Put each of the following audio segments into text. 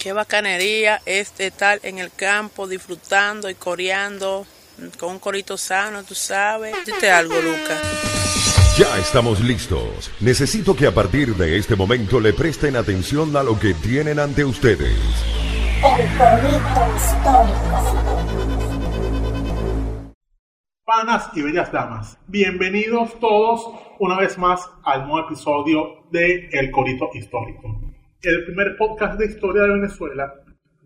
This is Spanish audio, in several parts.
Qué bacanería es estar en el campo disfrutando y coreando con un corito sano, tú sabes. Dite algo, Lucas. Ya estamos listos. Necesito que a partir de este momento le presten atención a lo que tienen ante ustedes. El corito histórico. Panas y bellas damas, bienvenidos todos una vez más al nuevo episodio de El Corito Histórico el primer podcast de historia de Venezuela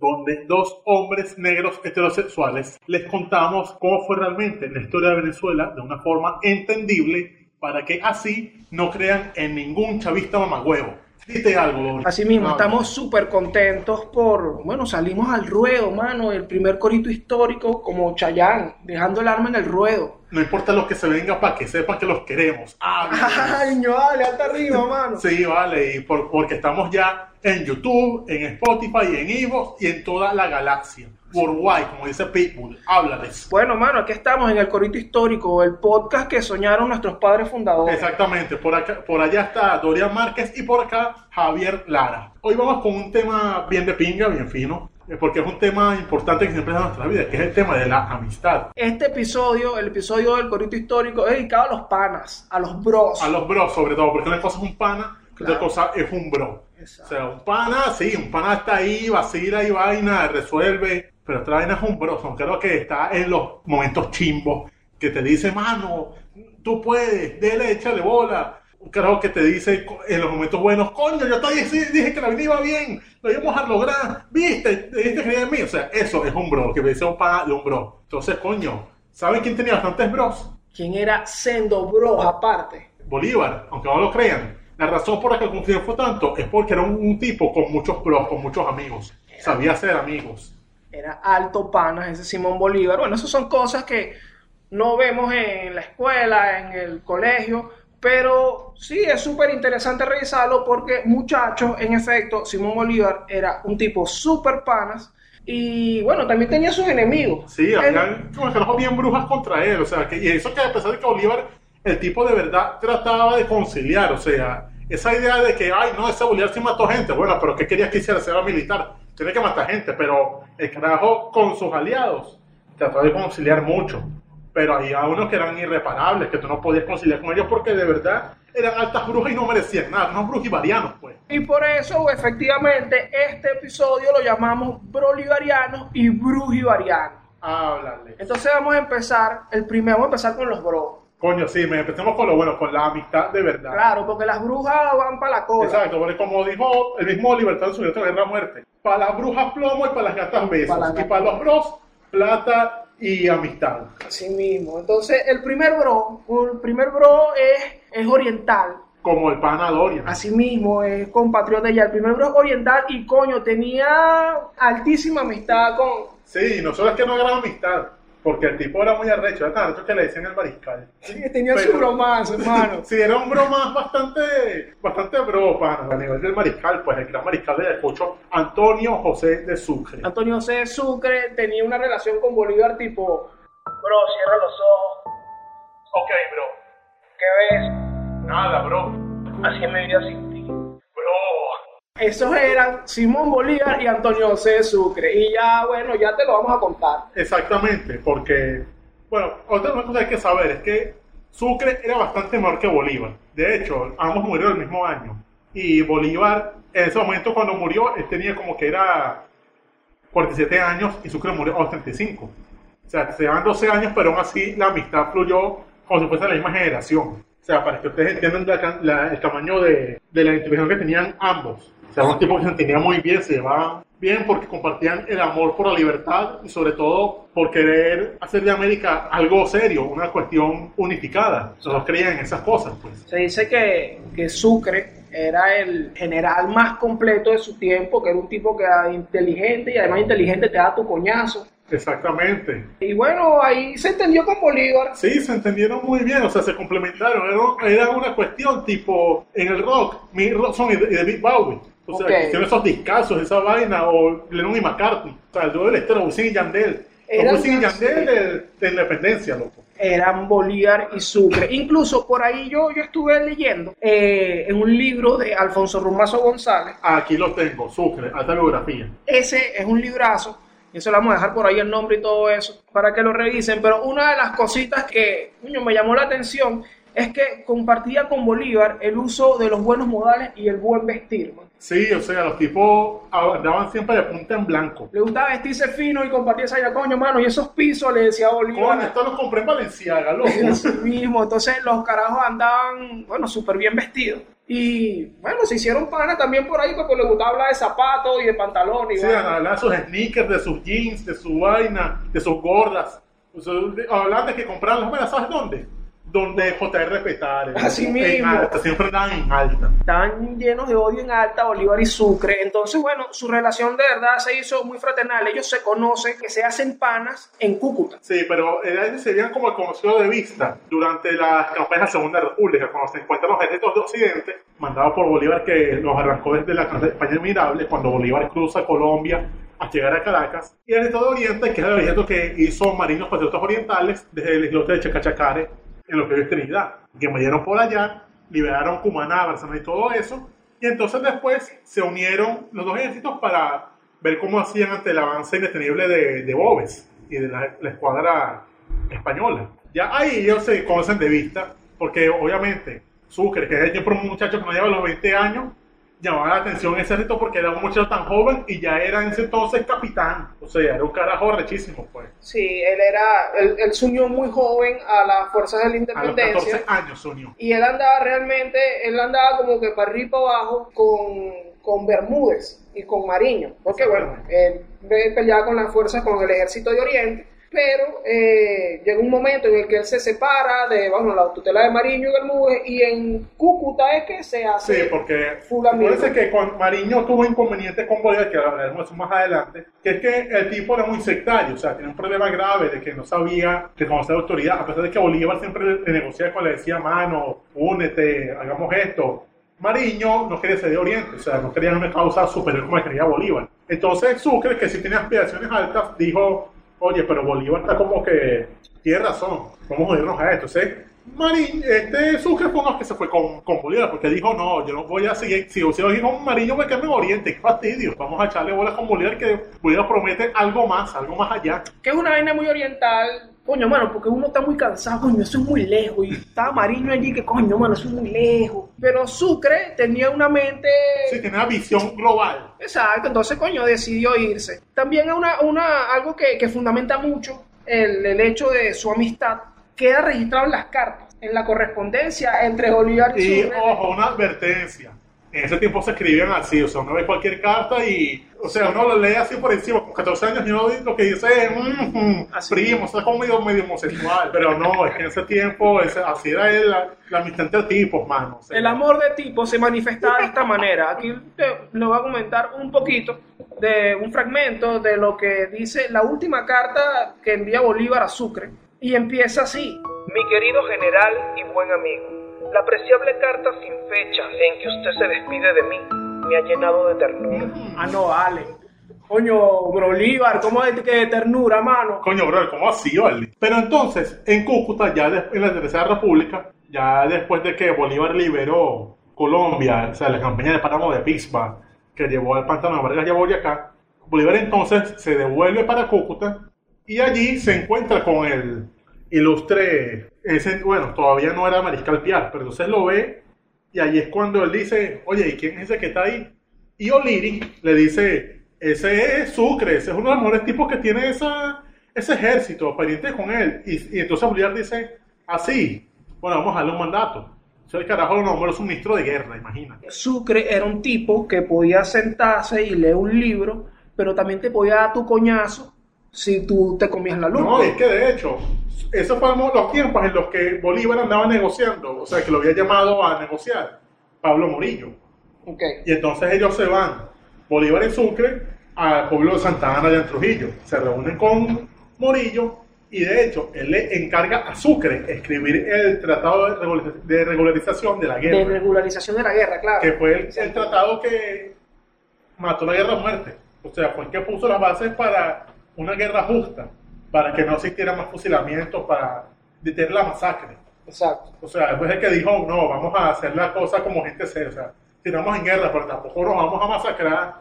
donde dos hombres negros heterosexuales les contamos cómo fue realmente la historia de Venezuela de una forma entendible para que así no crean en ningún chavista mamagüevo. Dite algo, Así mismo, estamos súper contentos por, bueno, salimos al ruedo, mano, el primer corito histórico como Chayán, dejando el arma en el ruedo. No importa lo que se venga para que sepan que los queremos. Ay, no, vale, hasta arriba, mano. sí, vale, y porque estamos ya en YouTube, en Spotify, en Evo y en toda la galaxia worldwide, como dice Pitbull. Háblales. Bueno, mano, aquí estamos en el Corito Histórico, el podcast que soñaron nuestros padres fundadores. Exactamente, por, acá, por allá está Dorian Márquez y por acá Javier Lara. Hoy vamos con un tema bien de pinga, bien fino. Eh, porque es un tema importante que siempre es en nuestra vida, que es el tema de la amistad. Este episodio, el episodio del Corito Histórico, es dedicado a los panas, a los bros. A los bros, sobre todo, porque una cosa es un pana, otra cosa es un bro. O sea, un pana, sí, un pana está ahí, vacila y vaina, resuelve, pero otra vaina es un bro, son creo que está en los momentos chimbos, que te dice, mano, tú puedes, dele, échale bola. Creo que te dice en los momentos buenos, coño, yo todavía dije que la vida iba bien, lo íbamos a lograr, viste, dijiste que en mí. O sea, eso es un bro, que me dice un pana de un bro. Entonces, coño, ¿saben quién tenía bastantes bros? ¿Quién era sendo bros aparte? Bolívar, aunque no lo crean. La razón por la que fue tanto es porque era un, tipo con muchos bros, con muchos amigos. Sabía ser amigos era alto panas, ese Simón Bolívar. Bueno, esas son cosas que no vemos en la escuela, en el colegio, pero sí es súper interesante revisarlo porque muchachos, en efecto, Simón Bolívar era un tipo súper panas y bueno, también tenía sus enemigos. Sí, había como que bien brujas contra él, o sea, que, y eso que a pesar de que Bolívar, el tipo de verdad trataba de conciliar, o sea, esa idea de que, ay, no, ese Bolívar sí mató gente, bueno, pero ¿qué querías que hiciera? Ser militar tiene que matar gente, pero el carajo con sus aliados trató de conciliar mucho. Pero había unos que eran irreparables, que tú no podías conciliar con ellos porque de verdad eran altas brujas y no merecían nada, unos brujivarianos, pues. Y por eso, efectivamente, este episodio lo llamamos Brolivariano y Brujivariano. Háblale. Entonces vamos a empezar, el primero, vamos a empezar con los bros. Coño, sí, me empecemos con lo bueno, con la amistad de verdad. Claro, porque las brujas van para la cola. Exacto, porque como dijo el mismo Libertad en su de Guerra Muerte, para las brujas plomo y para las gatas besos. y para los bros, plata y amistad. Así mismo. Entonces, el primer bro, el primer bro es, es oriental. Como el pana Dorian. Así mismo, es compatriota ya. El primer bro es oriental y coño, tenía altísima amistad con. Sí, no solo es que no era amistad porque el tipo era muy arrecho, era tan arrecho que le decían el mariscal. Sí, tenía su bromance, hermano. sí, era un bromance bastante, bastante bro, A nivel del mariscal, pues el gran mariscal de Ayacucho, Antonio José de Sucre. Antonio José de Sucre tenía una relación con Bolívar tipo, bro, cierra los ojos. Ok, bro. ¿Qué ves? Nada, bro. Así es mi vida ti. Esos eran Simón Bolívar y Antonio José de Sucre. Y ya, bueno, ya te lo vamos a contar. Exactamente, porque, bueno, otra cosa que hay que saber es que Sucre era bastante menor que Bolívar. De hecho, ambos murieron el mismo año. Y Bolívar, en ese momento cuando murió, él tenía como que era 47 años y Sucre murió a los 35. O sea, se llevan 12 años, pero aún así la amistad fluyó como si fuese la misma generación. O sea, para que ustedes entiendan el tamaño de, de la identificación que tenían ambos. O sea, un tipo que se entendía muy bien, se llevaban bien porque compartían el amor por la libertad y sobre todo por querer hacer de América algo serio, una cuestión unificada. Todos creían en esas cosas, pues. Se dice que, que Sucre era el general más completo de su tiempo, que era un tipo que era inteligente y además inteligente te da tu coñazo. Exactamente. Y bueno, ahí se entendió con Bolívar. Sí, se entendieron muy bien, o sea, se complementaron. Era, una cuestión tipo en el rock, mi rock son y David Bowie. O sea, okay. esos discazos, esa vaina, o Lennon y McCartney. O sea, el dúo del estero, Wisin y Yandel. Wisin y Yandel de, de, independencia, loco. eran Bolívar y Sucre. Incluso por ahí yo, yo estuve leyendo eh, en un libro de Alfonso Rumazo González. Aquí lo tengo, Sucre, alta biografía. Ese es un librazo. y Eso le vamos a dejar por ahí el nombre y todo eso para que lo revisen. Pero una de las cositas que coño, me llamó la atención es que compartía con Bolívar el uso de los buenos modales y el buen vestir. man. Sí, o sea, los tipos andaban siempre de punta en blanco. Le gustaba vestirse fino y compartir esa idea, coño, mano, y esos pisos le decía Bolívar. Coño, esto lo compré en Valenciaga, loco. Así mismo, entonces los carajos andaban, bueno, súper bien vestidos. Y bueno, se hicieron panas también por ahí porque les gustaba hablar de zapatos y de pantalones. Sí, hablar de sus sneakers, de sus jeans, de su vaina, de sus gordas. O sea, hablar de que compraban las ¿sabes dónde? Donde JR Petare. Así En mismo. alta, siempre andaban en alta. Estaban llenos de odio en Alta, Bolívar y Sucre. Entonces, bueno, su relación de verdad se hizo muy fraternal. Ellos se conocen, que se hacen panas en Cúcuta. Sí, pero ellos se veían como el conocido de vista durante las campañas de la Segunda República, cuando se encuentran los ejércitos de Occidente, mandados por Bolívar, que los arrancó desde la campaña Mirable, cuando Bolívar cruza Colombia a llegar a Caracas, y el ejército de Oriente, que es el ejército que hizo Marinos Patriotas Orientales desde el islote de Chacachacare, en lo que es Trinidad, que murieron por allá, liberaron Cumaná, Barcelona y todo eso, y entonces después se unieron los dos ejércitos para ver cómo hacían ante el avance indetenible de, de Boves y de la, la escuadra española. Ya ahí ellos se conocen de vista, porque obviamente Sucre, que es un muchacho que no lleva los 20 años, llamaba la atención ese reto porque era un muchacho tan joven y ya era en ese entonces capitán. O sea, era un carajo rechísimo, pues. Sí, él era, él, él se unió muy joven a las fuerzas de la A los independencia. 14 años se unió. Y él andaba realmente, él andaba como que para arriba y para abajo con, con Bermúdez y con Mariño. Porque bueno, él, él peleaba con las fuerzas, con el ejército de Oriente. Pero eh, llega un momento en el que él se separa de bueno, la tutela de Mariño y Bermúdez y en Cúcuta es que se hace Sí, porque parece que con Mariño tuvo inconvenientes con Bolívar, que hablaremos más adelante, que es que el tipo era muy sectario, o sea, tenía un problema grave de que no sabía reconocer autoridad, a pesar de que Bolívar siempre le negociaba cuando le decía, mano, únete, hagamos esto. Mariño no quería ser de Oriente, o sea, no quería una causa superior como la quería Bolívar. Entonces Sucre, que sí tenía aspiraciones altas, dijo, oye, pero Bolívar está como que tiene razón, vamos a unirnos a esto. ¿sí? Mariño, este Sucre fue uno que se fue con, con Bolívar, porque dijo, no, yo no voy a seguir, si yo sigo con Mariño me quedo en Oriente, qué fastidio, vamos a echarle bolas con Bolívar, que Bolívar promete algo más, algo más allá. que es una vaina muy oriental. Coño, mano, porque uno está muy cansado, coño, eso es muy lejos. Y estaba Mariño allí, que coño, mano, eso es muy lejos. Pero Sucre tenía una mente. Sí, tiene una visión global. Exacto, entonces, coño, decidió irse. También una, una, algo que, que fundamenta mucho el, el hecho de su amistad queda registrado en las cartas, en la correspondencia entre Bolívar y, Y Sucre. ojo, una advertencia. En ese tiempo se escribían así, o sea, uno ve cualquier carta y, o sea, uno lo lee así por encima, con 14 años y uno lo que dice es, "Mm, mm, Así. primo, eso es como medio, medio homosexual. Pero no, es que en ese tiempo, ese- así era el- la, la amistad entre tipos, mano. o sea, El amor de tipo se manifestaba de esta manera. Aquí te, le voy a comentar un poquito de un fragmento de lo que dice la última carta que envía Bolívar a Sucre. Y empieza así. Mi querido general y buen amigo, la apreciable carta sin fecha en que usted se despide de mí me ha llenado de ternura. Ah, no, vale. Coño, Bolívar, ¿cómo es que de ternura, mano? Coño, bro, ¿cómo así, vale? Pero entonces, en Cúcuta, ya en la Tercera República, ya después de que Bolívar liberó Colombia, o sea, la campaña de páramo de Pisba, que llevó al pantano de Vargas y a Boyacá, Bolívar entonces se devuelve para Cúcuta y allí se encuentra con el ilustre, ese, bueno, todavía no era Mariscal Piar, pero entonces lo ve y allí es cuando él dice, oye, ¿y quién es ese que está ahí? Y O'Leary le dice, ese es Sucre, ese es uno de los mejores tipos que tiene ese ejército, pariente con él. Y, entonces Bolívar dice, así, bueno, vamos a darle un mandato. Entonces el carajo lo nombró su ministro de guerra, imagínate. Sucre era un tipo que podía sentarse y leer un libro, pero también te podía dar tu coñazo si tú te comías la luz. No, es que de hecho, esos fueron los tiempos en los que Bolívar andaba negociando, o sea, que lo había llamado a negociar Pablo Morillo. Ok. Y entonces ellos se van, Bolívar y Sucre, al pueblo de Santa Ana de Trujillo. Se reúnen con Morillo y de hecho él le encarga a Sucre escribir el tratado de, regulariz- de regularización de la De guerra, regularización de la guerra, claro. que fue el, el tratado que mató la guerra a muerte. O sea, fue el que puso las bases para una guerra justa, para que no existiera más fusilamientos, para detener la masacre. Exacto. O sea, después de que dijo, no, vamos a hacer la cosa como gente seria. O sea, si estamos en guerra, pero tampoco nos vamos a masacrar.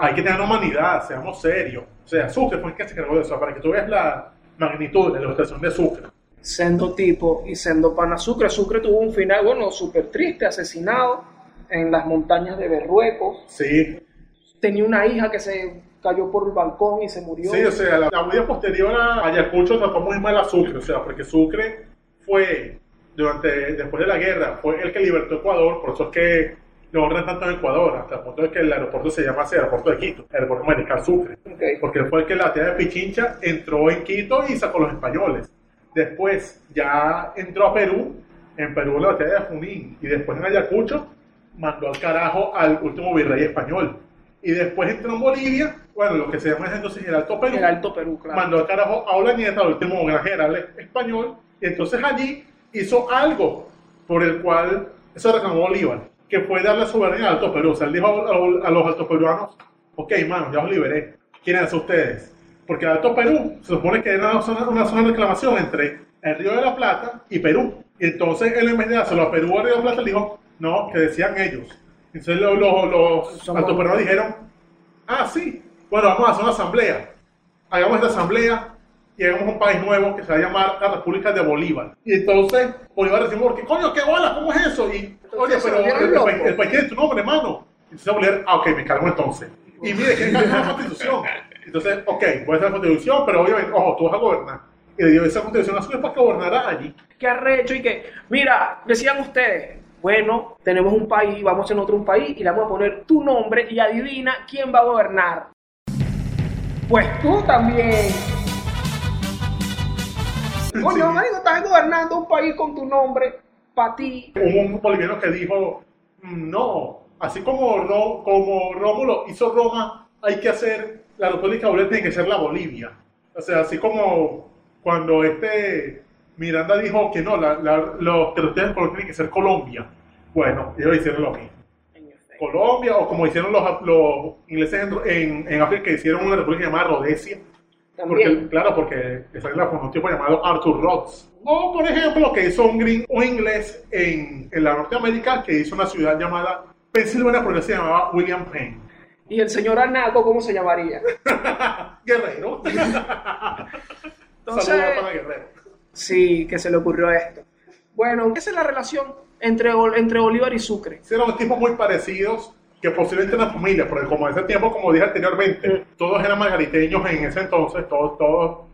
Hay que tener humanidad, seamos serios. O sea, Sucre fue el que se encargó de eso, para que tú veas la magnitud de la ilustración de Sucre. Sendo tipo y sendo pana Sucre. Sucre tuvo un final, bueno, súper triste, asesinado en las montañas de Berruecos. Sí, Tenía una hija que se cayó por el balcón y se murió. sí, o sea, la, la huida posterior a Ayacucho trató muy mal a Sucre, o sea, porque Sucre fue, durante, después de la guerra, fue el que libertó Ecuador, por eso es que lo honran tanto en Ecuador, hasta el punto de que el aeropuerto se llama así, aeropuerto de Quito, aeropuerto Mariscal Sucre. Ok. porque fue el que la tía de Pichincha entró en Quito y sacó a los españoles. Después ya entró a Perú, en Perú la batalla de Junín, y después en Ayacucho mandó al carajo al último virrey español. Y después entró en Bolivia, bueno, lo que se llama entonces el Alto Perú, El Alto Perú, claro. mandó al carajo a Olañeta, al último gran general español, y entonces allí hizo algo por el cual eso reclamó Bolívar, que fue darle soberanía al Alto Perú. O sea, él dijo a, a los altoperuanos, ok, mano, ya os liberé. ¿Quiénes son ustedes? Porque el Alto Perú se supone que era una zona, una zona de reclamación entre el Río de la Plata y Perú. Y entonces él en vez de dárselo a Perú o al Río de la Plata, le dijo, no, que decían ellos. Entonces los, los, los altoperuanos dijeron, ah, sí, bueno, vamos a hacer una asamblea. Hagamos esta asamblea y hagamos un país nuevo que se va a llamar la República de Bolívar. Y entonces Bolívar decía, ¿por qué coño, qué bola? ¿Cómo es eso? Y, oye, pero el, país- el país tiene tu nombre, hermano. Y entonces Bolívar, ah, ok, me cargo entonces. Y mire, que es la constitución. Entonces, ok, voy a hacer la constitución, pero obviamente, ojo, tú vas a gobernar. Y le dio esa constitución a su para que gobernara allí. ¿Qué arrecho? Y que, mira, decían ustedes, bueno, tenemos un país, vamos en otro un país y le vamos a poner tu nombre y adivina quién va a gobernar. Pues tú también. Coño, Sí. marico, estás gobernando un país con tu nombre para ti. Hubo un boliviano que dijo, "Mm, no, así como, Ro- como Rómulo hizo Roma, hay que hacer, la República Bolivia tiene que ser la Bolivia. O sea, así como cuando este Miranda dijo que no, la, la- los territorios tienen que ser Colombia. Bueno, ellos hicieron lo mismo. Colombia, o como hicieron los, los ingleses en, en, África, hicieron una república llamada Rhodesia. Porque, claro, porque esa es la un tipo llamado Arthur Rhodes. O, por ejemplo, lo que hizo un, gring- un inglés en, en la Norteamérica, que hizo una ciudad llamada Pensilvania, porque se llamaba William Penn. Y el señor Anaco, ¿cómo se llamaría? Guerrero. Entonces- para Guerrero. Sí, que se le ocurrió esto. Bueno, esa es la relación entre, entre Bolívar y Sucre. Sí, eran tipos muy parecidos, que posiblemente eran familias, porque como en ese tiempo, como dije anteriormente, todos eran margariteños en ese entonces, todos, todos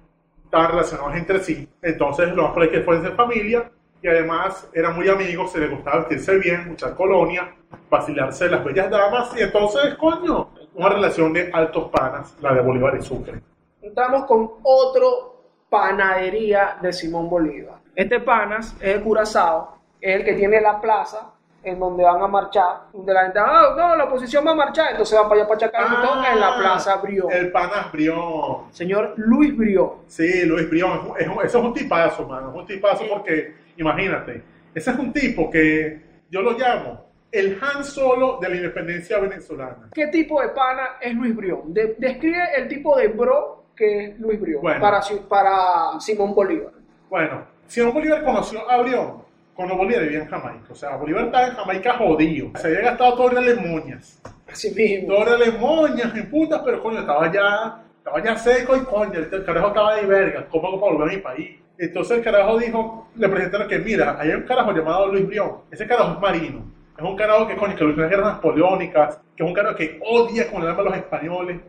estaban relacionados entre sí. Entonces, lo más probable es que fuesen familia, y además eran muy amigos, se les gustaba vestirse bien, muchas colonias, vacilarse las bellas damas, y entonces, coño, una relación de altos panas, la de Bolívar y Sucre. Entramos con otro panadería de Simón Bolívar. Este panas es el Curazao, es el que tiene la plaza en donde van a marchar, donde la gente, ah, no, la oposición va a marchar, entonces van para allá para Chacalito, en la plaza Brión. Ah, El panas Brión. Señor Luis Brión. Sí, Luis Brión, es un- es un- eso es un tipazo, mano, es un tipazo porque, imagínate, ese es un tipo que yo lo llamo el Han Solo de la independencia venezolana. ¿Qué tipo de pana es Luis Brión? De- describe el tipo de bro que es Luis Brión Bueno. para, para Simón Bolívar. Bueno, Simón Bolívar conoció a Brión cuando Bolívar vivía en Jamaica, o sea, Bolívar estaba en Jamaica jodido, se había gastado todo en moñas, Así mismo. todo en moñas, en putas, pero coño, estaba ya, estaba ya seco y coño, el, el carajo estaba de verga, ¿cómo hago para volver a mi país? Entonces el carajo dijo, le presentaron que mira, hay un carajo llamado Luis Brión, ese carajo es marino, es un carajo que coño, que luchó en las guerras napoleónicas, que es un carajo que odia con el alma a los españoles,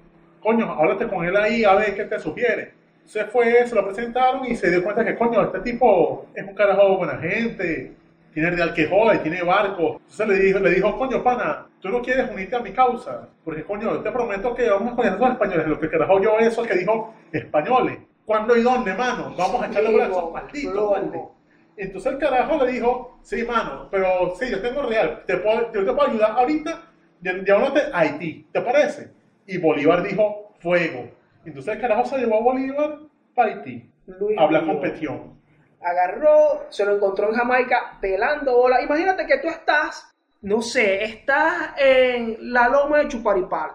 coño, háblate con él ahí a ver qué te sugiere. Se fue, se lo presentaron y se dio cuenta que, coño, este tipo es un carajo buena gente, tiene real que jode, tiene barco. Entonces le dijo, le dijo, coño, pana, tú no quieres unirte a mi causa, porque, coño, yo te prometo que vamos a poner a los españoles. Lo que el carajo yo eso que dijo, españoles. ¿Cuándo y dónde, mano? Vamos a echarle brazos, malditos, plomo. ¿vale? Entonces el carajo le dijo, sí, mano, pero sí, yo tengo real, te puedo, yo te puedo ayudar ahorita, llevándote a Haití, ¿te parece? Y Bolívar dijo, fuego. Entonces el carajo se llevó a Bolívar para Haití. Luis Habla Brión. con Petión. agarró, se lo encontró en Jamaica pelando bola. Imagínate que tú estás, no sé, estás en la loma de Chuparipal.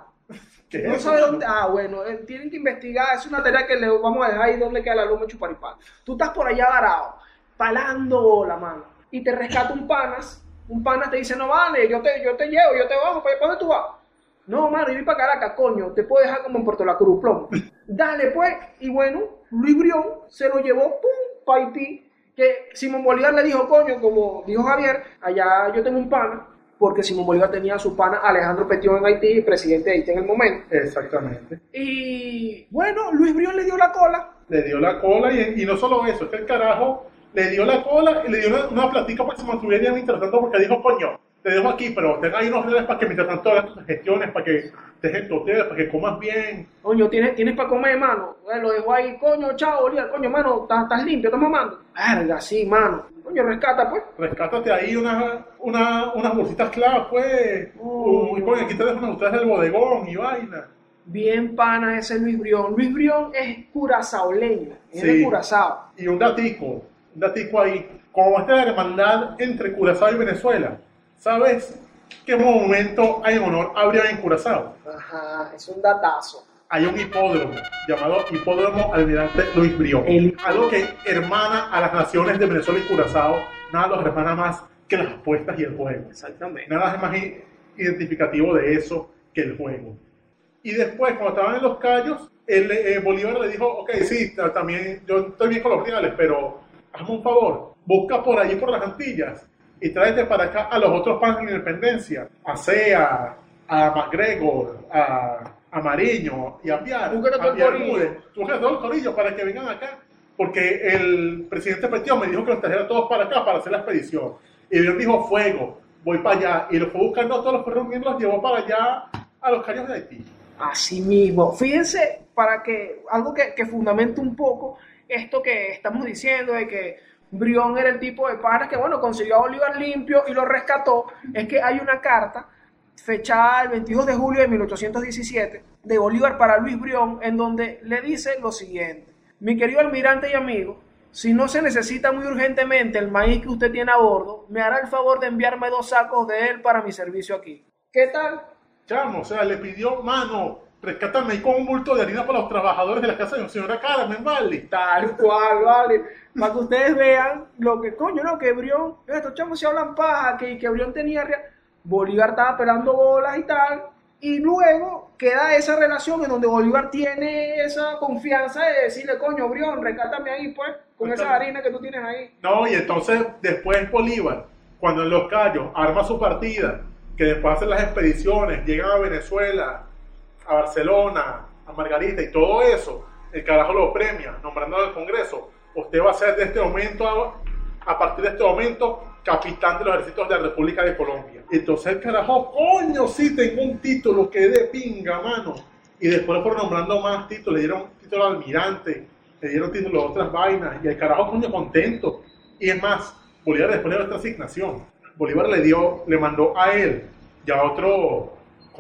¿Qué No es sabes dónde. Ah, bueno, eh, tienen que investigar. Es una tarea que le vamos a dejar ahí donde queda la loma de Chuparipal. Tú estás por allá varado palando la mano. Y te rescata un panas, un panas te dice, no vale, yo te, yo te llevo, yo te bajo, ¿para dónde tú vas? No, mano, yo voy para Caracas, coño, te puedo dejar como en Puerto La Cruz, plomo. Dale, pues, y bueno, Luis Brión se lo llevó, pum, para Haití, que Simón Bolívar le dijo, coño, como dijo Javier, allá yo tengo un pana, porque Simón Bolívar tenía a su pana Alejandro Petión en Haití, presidente de Haití en el momento. Exactamente. Y bueno, Luis Brión le dio la cola. Le dio la cola y, y no solo eso, es que el carajo le dio la cola y le dio una, una platica para que se mantuviera interesante porque dijo, coño, te dejo aquí, pero tenga ahí unos reales para que mientras tanto hagas tus gestiones, para que dejes tu hotel, para que comas bien. Coño, ¿tienes, tienes para comer, mano? Eh, lo dejo ahí, coño, chao, Bolívar, coño, mano, ¿estás limpio? ¿Estás mamando? Verga, sí, mano. Coño, rescata, pues. Rescátate ahí unas una, unas bolsitas clavas, pues. Oh. y coño, aquí te dejo unas ustedes del bodegón y vaina. Bien pana ese Luis Brión. Luis Brión es curazaoleño, es de Sí. Curazao. Y un datico, un datico ahí. Como esta hermandad entre Curazao y Venezuela, ¿sabes qué monumento hay en honor a Brian en Curazao? Ajá, es un datazo. Hay un hipódromo llamado Hipódromo Almirante Luis Brión. El- Algo que hermana a las naciones de Venezuela y Curazao, nada los hermana más que las apuestas y el juego. Exactamente. Nada es más identificativo de eso que el juego. Y después, cuando estaban en los callos, el, eh, Bolívar le dijo, ok, sí, ta- también yo estoy bien con los reales, pero hazme un favor, busca por allí por las Antillas y tráete para acá a los otros panes de independencia, a Sea, a MacGregor, a, a Mariño y a Piar, a Piar todo el corillo para que vengan acá, porque el presidente Petión me dijo que los trajera todos para acá para hacer la expedición. Y Dios dijo, fuego, voy para allá. Y los fue buscando a todos los fue reuniendo, los llevó para allá a los callos de Haití. Así mismo. Fíjense, para que algo que, que fundamente un poco esto que estamos diciendo de que Brión era el tipo de panas que, bueno, consiguió a Bolívar limpio y lo rescató, es que hay una carta fechada el 22 de julio de 1817 de Bolívar para Luis Brión en donde le dice lo siguiente. Mi querido almirante y amigo, si no se necesita muy urgentemente el maíz que usted tiene a bordo, me hará el favor de enviarme dos sacos de él para mi servicio aquí. ¿Qué tal? Chamo, o sea, le pidió, mano, rescátame ahí con un bulto de harina para los trabajadores de la casa de la señora Carmen, vale. Tal cual, vale. Para que ustedes vean lo que, coño, no, que Brión, estos chamos se hablan paja, que, que Brión tenía. Bolívar estaba pelando bolas y tal. Y luego queda esa relación en donde Bolívar tiene esa confianza de decirle, coño, Brión, rescátame ahí, pues, con esa harina que tú tienes ahí. No, y entonces después Bolívar, cuando en los callos arma su partida, que después hacen las expediciones, llegan a Venezuela, a Barcelona, a Margarita y todo eso, el carajo lo premia, nombrando al Congreso. Usted va a ser de este momento, a, a partir de este momento, capitán de los ejércitos de la República de Colombia. Entonces el carajo, coño, sí, tengo un título que de pinga, mano. Y después fueron nombrando más títulos, le dieron título de almirante, le dieron título de otras vainas, y el carajo, coño, contento. Y es más, Bolívar después de esta asignación, Bolívar le dio, le mandó a él y a otro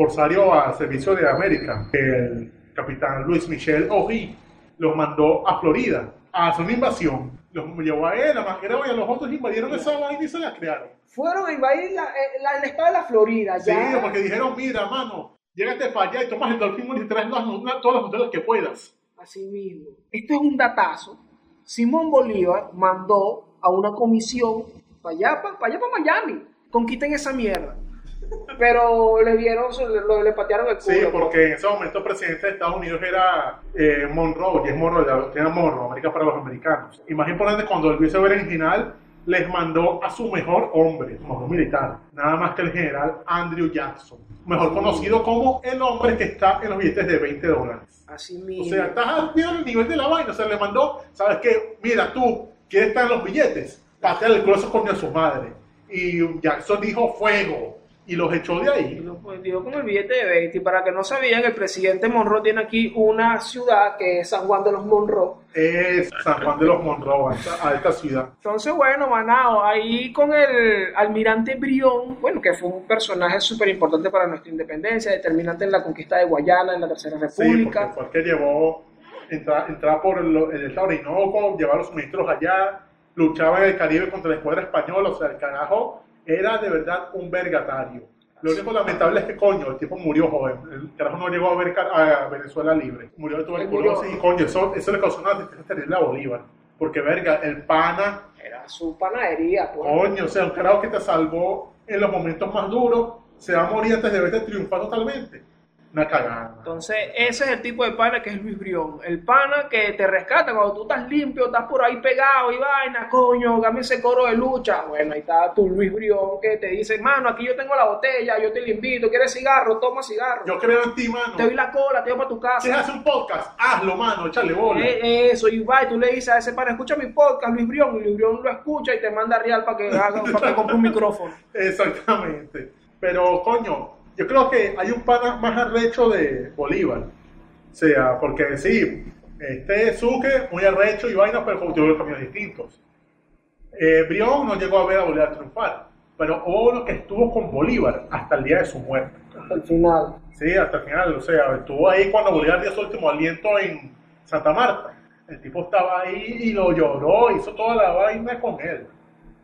corsario a servicio de América, el capitán Luis Michel Ory, los mandó a Florida a hacer una invasión. Los llevó a él, a Macreo y a los otros invadieron esa vaina y se la crearon. Fueron a invadir la, eh, la- el estado de la Florida, Sí, ya. porque dijeron, mira, mano, llégate para allá y tomas el Dolphin y traes las- todas las hoteles que puedas. Así mismo. Esto es un datazo. Simón Bolívar mandó a una comisión para allá, para, allá, para Miami. Conquisten esa mierda. Pero le dieron, se- le, patearon el culo. Sí, porque en ese momento el presidente de Estados Unidos era eh, Monroe, James Monroe, doctrina Monroe, América para los americanos. Y más importante, cuando el vicever original les mandó a su mejor hombre, su mejor militar, nada más que el general Andrew Jackson, mejor conocido como el hombre que está en los billetes de 20 dólares. Así O mismo. sea, estás al pie del nivel de la vaina. O sea, le mandó, ¿sabes qué? Mira, tú, ¿quieres estar en los billetes? Patea el corazón con su madre. Y Jackson dijo fuego. Y los echó de ahí. lo pues, dio con el billete de 20. Y para que no sabían, el presidente Monroe tiene aquí una ciudad que es San Juan de los Monroe. Es San Juan de los Monroe, a esta, a esta ciudad. Entonces, bueno, Manao, ahí con el almirante Brión, bueno, que fue un personaje súper importante para nuestra independencia, determinante en la conquista de Guayana, en la Tercera Sí, porque República. fue el que llevó, entrar, entrar por el, el estado Orinoco, llevar los suministros allá, luchaba en el Caribe contra la escuadra española. O sea, el carajo era de verdad un vergatario. Lo único lamentable es que, coño, el tipo murió joven. El carajo no llegó a ver a Venezuela libre. Murió de tuberculosis y, coño, eso, eso le causó una tristeza terrible a Bolívar. Porque, verga, el pana, Era su panadería, pues. coño, o sea, un carajo que te salvó en los momentos más duros, se va a morir antes de verte triunfar totalmente. Una cagada. Entonces, ese es el tipo de pana que es Luis Brión. El pana que te rescata cuando tú estás limpio, estás por ahí pegado y vaina, coño, dame ese coro de lucha. Bueno, ahí está tu Luis Brión que te dice, mano, aquí yo tengo la botella, yo te la invito, ¿quieres cigarro? Toma cigarro. Yo creo en ti, mano. Te doy la cola, te doy para tu Si casa. haces un podcast, hazlo, mano, échale bola. Eh, Eso, y va, y tú le dices a ese pana, escucha mi podcast, Luis Brión, y Luis Brión lo escucha y te manda real para que haga, para que compre un micrófono. Exactamente. Pero, coño, yo creo que hay un pana más arrecho de Bolívar. O sea, porque sí, este Sucre, muy arrecho y vaina, pero con dos caminos distintos. Eh, Brión no llegó a ver a Bolívar triunfar, pero hubo uno que estuvo con Bolívar hasta el día de su muerte. Hasta el final. Sí, hasta el final, o sea, estuvo ahí cuando Bolívar dio su último aliento en Santa Marta. El tipo estaba ahí y lo lloró, hizo toda la vaina con él.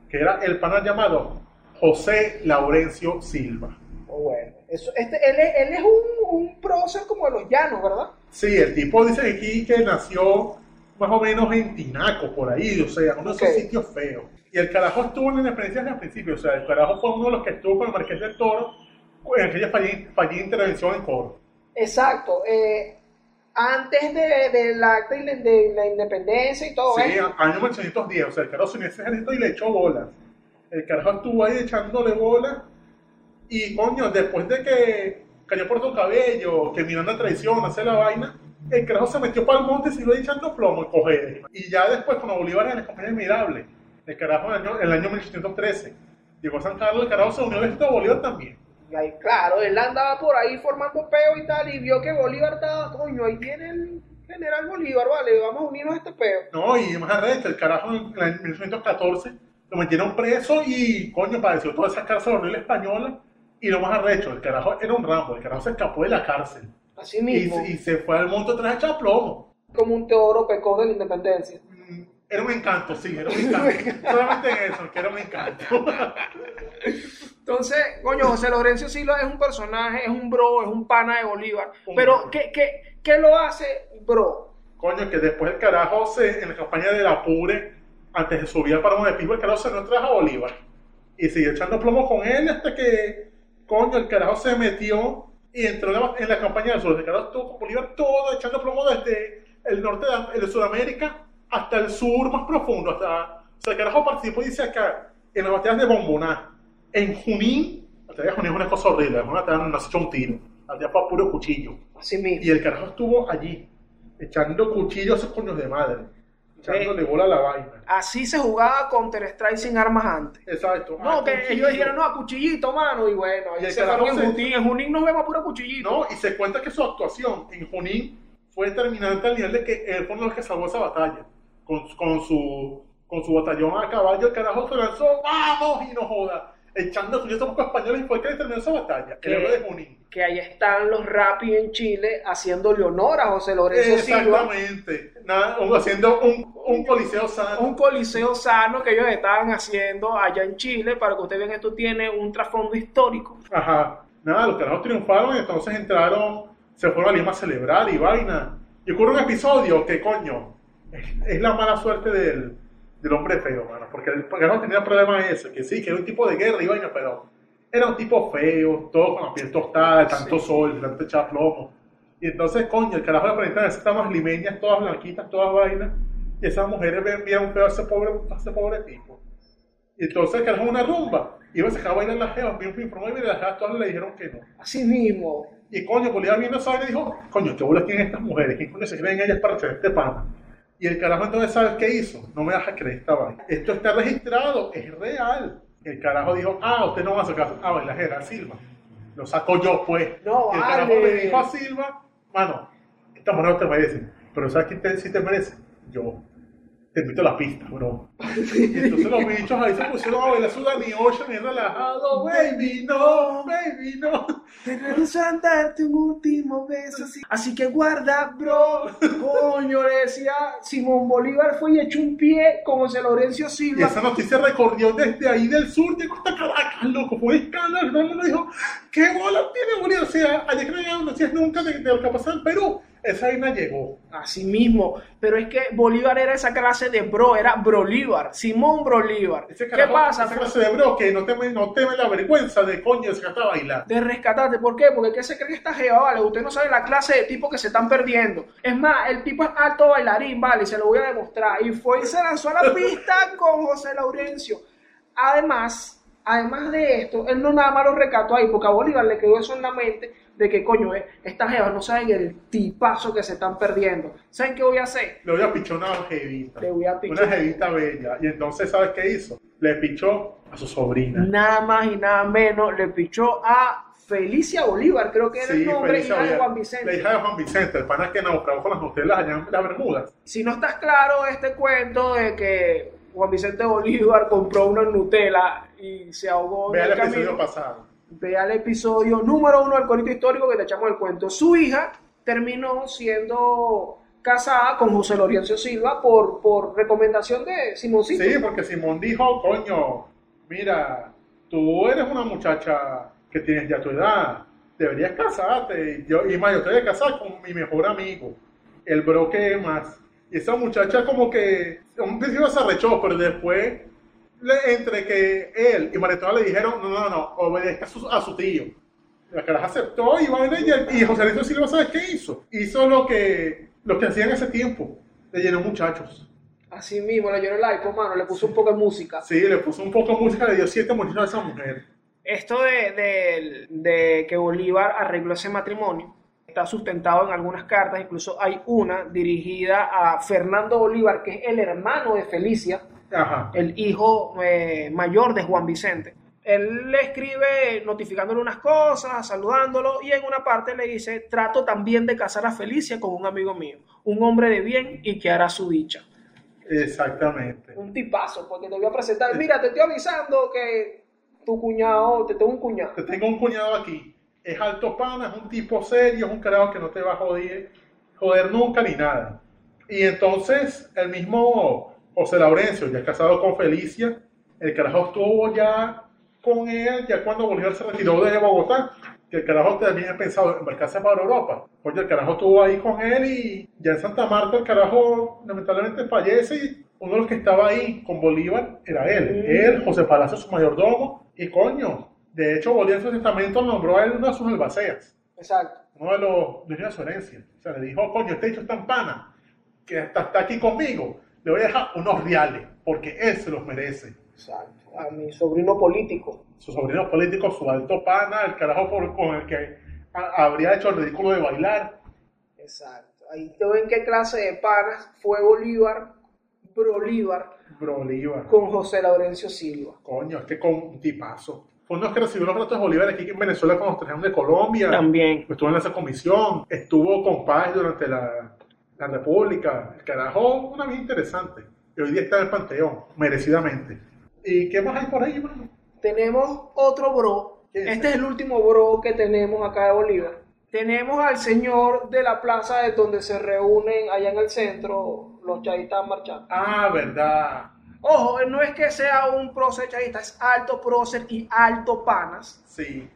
Que era el pana llamado José Laurencio Silva. Oh, bueno. Eso, este, él es, él es un, un prócer como de los llanos, ¿verdad? Sí, el tipo dice aquí que nació más o menos en Tinaco, por ahí, o sea, uno de esos sitios feos. Y el carajo estuvo en la independencia desde el principio, o sea, el carajo fue uno de los que estuvo con el Marqués del Toro en aquella fallida, fallida intervención en Coro. Exacto. eh, antes de, de acta de, de la independencia y todo Sí, eso. año 1810, o sea, el carajo se ese ejército y le echó bolas. El carajo estuvo ahí echándole bolas y, coño, después de que cayó por su cabello, que Miranda traición, hace la vaina, el carajo se metió para el monte y siguió echando plomo y coger. Y ya después, cuando Bolívar en la compañía admirable, el carajo en el año, el año 1813, llegó a San Carlos, el carajo se unió al ejército de Bolívar también. Y ahí, claro, él andaba por ahí formando peo y tal, y vio que Bolívar estaba, coño, ahí viene el general Bolívar, vale, vamos a unirnos a este peo. No, y más arrecho, el carajo en el año 1814 lo metieron preso y, coño, padeció toda esa cárcel horrible española. Y lo más arrecho, el carajo era un Rambo, el carajo se escapó de la cárcel. Así mismo, y se fue al monte tras echar plomo. como un Teodoro Pecos de la independencia. Mm, Era un encanto, sí, era un encanto. Solamente en eso, que era un encanto. Entonces, coño, José Lorenzo Silva es un personaje, es un bro, es un pana de Bolívar. Un Pero, bro. ¿qué, qué, qué lo hace bro? Coño, que después el carajo se, en la campaña del Apure, antes de subir al páramo de Pismo, el carajo se no trajo a Bolívar. Y siguió echando plomo con él hasta que, coño, el carajo se metió y entró en la, la campaña del sur. El carajo estuvo con Bolívar todo echando plomo desde el norte de, de Sudamérica hasta el sur más profundo. Hasta, o sea, el carajo participó, dice acá, en las batallas de Bomboná. En Junín, la batalla de Junín es una cosa horrible, es una batalla donde no se echó un tiro. Allá fue a puro cuchillo. Así mismo. Y el carajo estuvo allí, echando cuchillos a esos coños de madre, echándole bola a la vaina. Así se jugaba Counter-Strike sin armas antes. Exacto. No, que cuchillo. ellos dijeron, no, a cuchillito, mano. Y bueno, Y ahí el se fueron en Junín. En Junín nos vemos a puro cuchillito. No, y se cuenta que su actuación en Junín fue determinante al nivel de que él fue uno de los que salvó esa batalla. Con, con, su, con su batallón a caballo, el carajo se lanzó, ¡vamos! Y no joda. Echando a pocos españoles y fue que determinó esa batalla. ¿Qué? El héroe de Junín. Que ahí están los Rappi en Chile haciéndole honor a José Lorenzo Silva. Exactamente. Nada, un- haciendo un, un coliseo sano. Un coliseo sano que ellos estaban haciendo allá en Chile. Para que ustedes vean, esto tiene un trasfondo histórico. Ajá. Nada, los carajos triunfaron y entonces entraron, se fueron a Lima a celebrar y vaina. Y ocurre un episodio que, coño, es, es la mala suerte del, del hombre feo, mano. Porque el carajo tenía el problema ese, que sí, que era un tipo de guerra y vaina, pero era un tipo feo, todo con la piel tostada, de tanto sol, de tanto echar plomo. Y entonces, coño, el carajo le presentaban esas damas limeñas, todas blanquitas, todas vainas. Y esas mujeres ven bien feo a ese pobre, a ese pobre tipo. Y entonces el carajo una rumba. Iba a sacar bailar las jevas, bien informó y las jevas todas le dijeron que no. Así mismo. Y coño, Bolívar viendo esa vaina y dijo, coño, ¿qué bolas tienen estas mujeres? ¿Quién coño se creen ellas para hacer este pana? Y el carajo entonces, ¿sabes qué hizo? No me vas a creer esta vaina. Esto está registrado, es real. El carajo dijo, ah, usted no va a sacar, ah, bailar Gerard Silva. Lo saco yo, pues. No, y el carajo vale. le dijo a Silva, mano, esta no te merece. Pero ¿sabes quién te, sí te merece? Yo. Te invito a la pista, bro. Y entonces los bichos ahí se pusieron a bailar su Danny Ocean y relajado. Baby, no, baby, no. Te rehuso a darte un último beso. Así, así que guarda, bro. Coño, le decía Simón Bolívar fue y echó un pie con José Lorenzo Y Silva. esa noticia recorrió desde ahí del sur, llegó hasta Caracas, loco, fue escándalo. El mundo dijo, ¿qué bola tiene Bolívar? O sea, ayer que no llegaron noticias nunca de, de lo que pasaba en Perú. Esa vaina llegó. Así mismo, pero es que Bolívar era esa clase de bro, era Brolívar, Simón Brolívar. Ese ¿Qué carajo- pasa? Esa clase de bro que no teme, no teme la vergüenza de coño a bailar. de rescatarte. ¿Por qué? Porque ¿qué se cree que esta jeva, vale? Usted no sabe la clase de tipo que se están perdiendo. Es más, el tipo es alto bailarín, vale, y se lo voy a demostrar. Y fue y se lanzó a la pista con José Laurencio. Además, además de esto, él no nada más lo recató ahí, porque a Bolívar le quedó eso en la mente de que, coño, eh, estas jevas no saben el tipazo que se están perdiendo. ¿Saben qué voy a hacer? Le voy a pichar una jevita. Le voy a pichar. Una jevita bella. Y entonces, ¿sabes qué hizo? Le pichó a su sobrina. Nada más y nada menos le pichó a Felicia Bolívar, creo que era el nombre, Felicia hija de. Juan Vicente. La hija de Juan Vicente, el pana que naufragó con las Nutelas allá en las Bermudas. Si no estás claro este cuento de que Juan Vicente Bolívar compró una Nutella y se ahogó Vea en el el episodio camino, pasado. Vea el episodio número uno del corito histórico que te echamos el cuento. Su hija terminó siendo casada con José Lorenzo Silva por, por recomendación de Simoncito. Sí, porque Simón dijo, coño, mira, tú eres una muchacha que tienes ya tu edad, deberías casarte. Y, yo, y más, yo voy a casar con mi mejor amigo, el bro que más. Y esa muchacha como que, un principio se arrechó, pero después, le- entre que él y Maretona le dijeron, no, no, no, obedezca a su, a su tío. La caraja aceptó y va y, el- y José Lorenzo Silva, ¿sabes qué hizo? Hizo lo que, lo que hacían en ese tiempo, le llenó muchachos. Así mismo, le lloró el iPhone, mano, le puso un poco de música. Sí, le puso un poco de música, le dio siete muchachos a esa mujer. Esto de, de- de que Bolívar arregló ese matrimonio está sustentado en algunas cartas, incluso hay una dirigida a Fernando Bolívar, que es el hermano de Felicia, Ajá. el hijo eh, mayor de Juan Vicente. Él le escribe notificándole unas cosas, saludándolo, y en una parte le dice, trato también de casar a Felicia con un amigo mío, un hombre de bien y que hará su dicha. Exactamente. Un tipazo, porque te voy a presentar, mira, te estoy avisando que tu cuñado, te tengo un cuñado. Te tengo un cuñado aquí. Es alto pana, es un tipo serio, es un carajo que no te va a joder, joder nunca ni nada. Y entonces, el mismo José Laurencio, ya casado con Felicia, el carajo estuvo ya con él, ya cuando Bolívar se retiró de Bogotá, que el carajo también pensado embarcarse para Europa. Oye, el carajo estuvo ahí con él y ya en Santa Marta el carajo lamentablemente fallece y uno de los que estaba ahí con Bolívar era él. Mm. Él, José Palacio, su mayordomo, y coño, de hecho Bolívar en su testamento nombró a él uno de sus albaceas, Exacto. uno de los dueños de su herencia. O sea, le dijo, coño, este hecho es tan pana, que hasta está aquí conmigo, le voy a dejar unos reales, porque él se los merece. Exacto. A mi sobrino político. Su sobrino político, su alto pana, el carajo por, con el que ha- habría hecho el ridículo de bailar. Exacto. Ahí te ven qué clase de panas fue Bolívar, Bolívar, Bolívar. con José Laurencio Silva. Coño, es que con un tipazo. Fue uno que recibió los ratos de Bolívar aquí en Venezuela cuando nos trajeron de Colombia. También. Estuvo en esa comisión. Estuvo con Paz durante la, la República. El carajo, una vida interesante. Y hoy día está en el Panteón, merecidamente. ¿Y qué más hay por ahí, mano? Tenemos otro bro. ¿Quién es Este es el último bro que tenemos acá de Bolívar. Tenemos al señor de la plaza de donde se reúnen allá en el centro los chavistas marchando. Ah, verdad. Ojo, no es que sea un prócer chavista, es alto prócer y alto panas. Sí.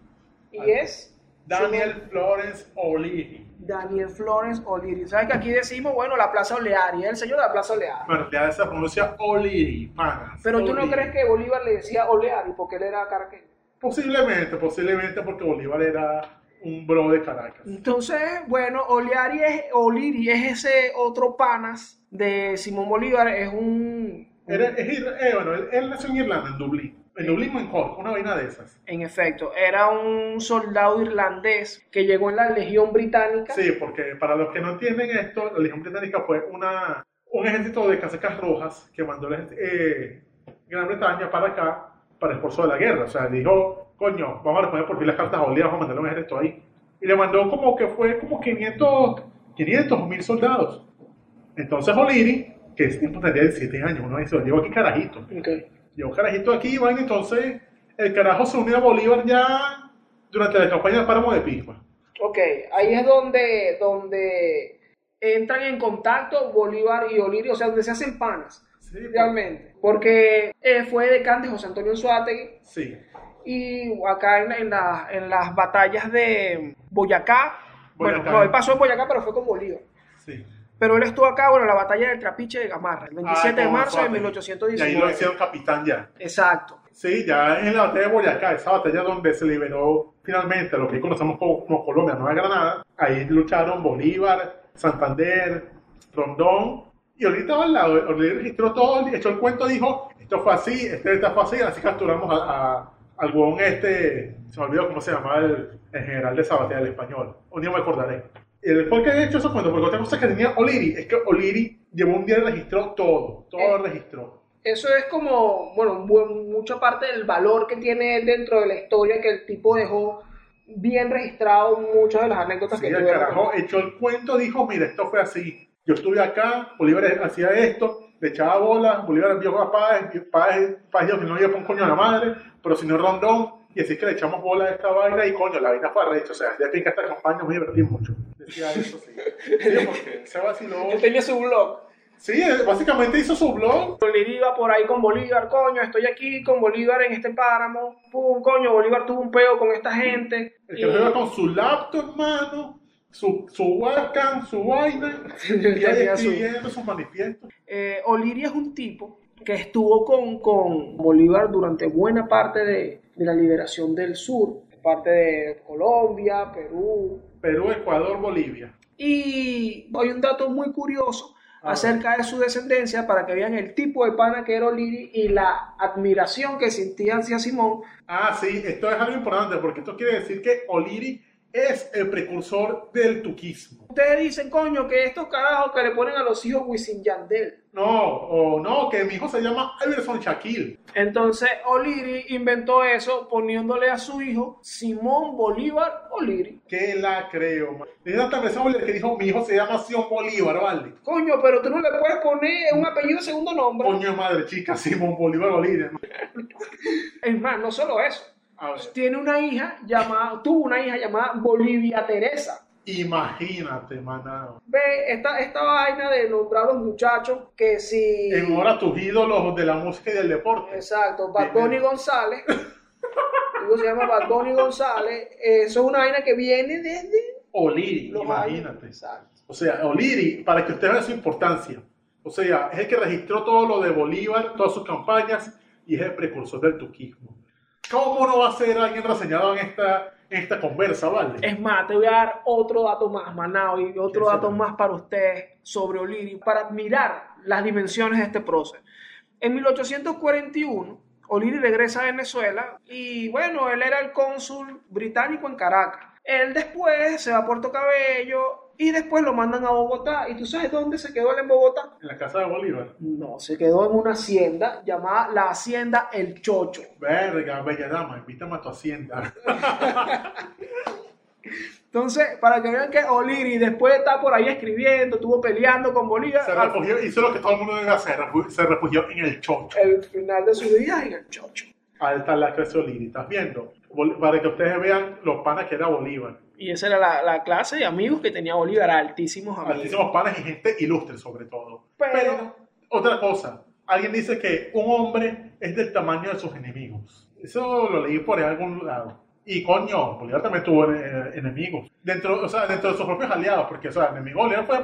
Y es Daniel Florence O'Leary. Daniel Florence O'Leary. ¿Sabes que aquí decimos, bueno, la Plaza Oleari, el señor de la Plaza Oleari? Bueno, ya se pronuncia O'Leary, panas. Pero tú no crees que Bolívar le decía Oleari porque él era caraqueño. Posiblemente, posiblemente porque Bolívar era un bro de Caracas. Entonces, bueno, Oleari es, O'Leary es ese otro panas de Simón Bolívar, es un... Era- es eh, bueno, él, él nació en Irlanda, en Dublín. En Dublín o en Cork, una vaina de esas. En efecto, era un soldado irlandés que llegó en la Legión Británica. Sí, porque para los que no entienden esto, la Legión Británica fue una, un ejército de casacas rojas que mandó la, eh, Gran Bretaña para acá para el esfuerzo de la guerra. O sea, dijo, coño, vamos a responder por fin las cartas Bolívar, vamos a mandarle un ejército ahí. Y le mandó como que fue como 500, 500 o 1000 soldados. Entonces O'Leary, que ese tiempo tendría 17 años, uno dice, llegó aquí carajito. Ok. Llegó carajito aquí, van, entonces el carajo se unió a Bolívar ya durante la campaña de Páramo de Pisma. Ok, ahí es donde, donde entran en contacto Bolívar y Olirio, o sea, donde se hacen panas, Sí, realmente. Porque eh, fue decán de José Antonio Anzuategui Sí. y acá en, en la- en las batallas de Boyacá, Bueno, Boyacá. no, él pasó en Boyacá, pero fue con Bolívar. Sí. Pero él estuvo acá, bueno, en la batalla del Trapiche de Gamarra, el 27 de Ah, con marzo de Anzoátegui. Y ahí lo 1819. hicieron capitán ya. Exacto. Sí, ya en la batalla de Boyacá, esa batalla donde se liberó finalmente lo que conocemos como, como Colombia, Nueva Granada, ahí lucharon Bolívar, Santander, Rondón, y ahorita al lado, registró todo, echó el cuento, dijo, esto fue así, este esta fue así, así capturamos a, a- al huevón este, se me olvidó cómo se llamaba el, el general de esa batalla, el español, un día me acordaré. Él fue el que había hecho esos cuentos, porque otra cosa que tenía Oliri es que Oliri llevó un día y registró todo, todo Eh. lo registró. Eso es como, bueno, mucha parte del valor que tiene él dentro de la historia que el tipo dejó bien registrado muchas de las anécdotas Sí, que el tuvieron. carajo echó el cuento, dijo, mira, esto fue así. Yo estuve acá, Bolívar hacía esto, le echaba bola, Bolívar vio a Páez, Páez, Páez dijo que no iba a un coño a la madre, pero si no Rondón, y así que le echamos bola a esta vaina y coño, la vaina fue arrecha, o sea, ya que esta campaña me divertí mucho. Decía eso, sí. Se vaciló. Él tenía su blog. Sí, básicamente hizo su blog. Bolívar iba por ahí con Bolívar, coño, estoy aquí con Bolívar en este páramo. Pum, coño, Bolívar tuvo un peo con esta gente. El y- que iba con su laptop en mano, su, su webcam, su vaina, y ahí Tenía su- escribiendo sus manifiestos. Eh, Oliri es un tipo que estuvo con, con Bolívar durante buena parte de, de la liberación del sur, parte de Colombia, Perú. Perú, Ecuador, Bolivia. Y hay un dato muy curioso acerca de su descendencia para que vean el tipo de pana que era Oliri y la admiración que sentía hacia Simón. Ah, sí, esto es algo importante porque esto quiere decir que Oliri es el precursor del tuquismo. Ustedes dicen, coño, que estos carajos que le ponen a los hijos Wisin Yandel. No, o no, que mi hijo se llama Iverson Shaquille. Entonces Oliri inventó eso poniéndole a su hijo Simón Bolívar Oliri. Que la creo, man. Es tanta persona que dijo, mi hijo se llama Simón Bolívar, ¿vale? Coño, pero tú no le puedes poner un apellido de segundo nombre. Coño madre chica, Simón Bolívar hermano. Es más, no solo eso. A Tiene una hija llamada, tuvo una hija llamada Bolivia Teresa. imagínate, manado. Ve, esta, esta vaina de nombrar a los muchachos que si... En hora tus ídolos de la música y del deporte. Exacto. Bunny González. Se llama Bad Bunny González. Eso es una vaina que viene desde Oliri, imagínate. Exacto. O sea, Oliri, para que ustedes vean su importancia, o sea, es el que registró todo lo de Bolívar, todas sus campañas, y es el precursor del tuquismo. ¿Cómo no va a ser alguien reseñado en esta, en esta conversa, vale? Es más, te voy a dar otro dato más, Manao, y otro ¿Qué dato más para ustedes sobre Oliri, para admirar las dimensiones de este proceso. En 1841, Oliri regresa a Venezuela y, bueno, él era el cónsul británico en Caracas. Él después se va a Puerto Cabello y después lo mandan a Bogotá. ¿Y tú sabes dónde se quedó él en Bogotá? En la casa de Bolívar. No, se quedó en una hacienda llamada la Hacienda El Chocho. Verga, bella dama, invítame a tu hacienda. Entonces, para que vean que Oliri, después de estar por ahí escribiendo, estuvo peleando con Bolívar, Se refugió, hizo lo que todo el mundo debe hacer, se refugió en el chocho. el final de su vida en el chocho. Alta la clase Oliri, ¿estás viendo? Para que ustedes vean los panas que era Bolívar. Y esa era la, la clase de amigos que tenía Bolívar, altísimos amigos. Altísimos panas y gente ilustre sobre todo. Pero- Pero, otra cosa, alguien dice que un hombre es del tamaño de sus enemigos. Eso lo leí por ahí en algún lado. Y coño, Bolívar también tuvo eh, enemigos. Dentro, o sea, dentro de sus propios aliados, porque o sea, el enemigo Bolívar fue,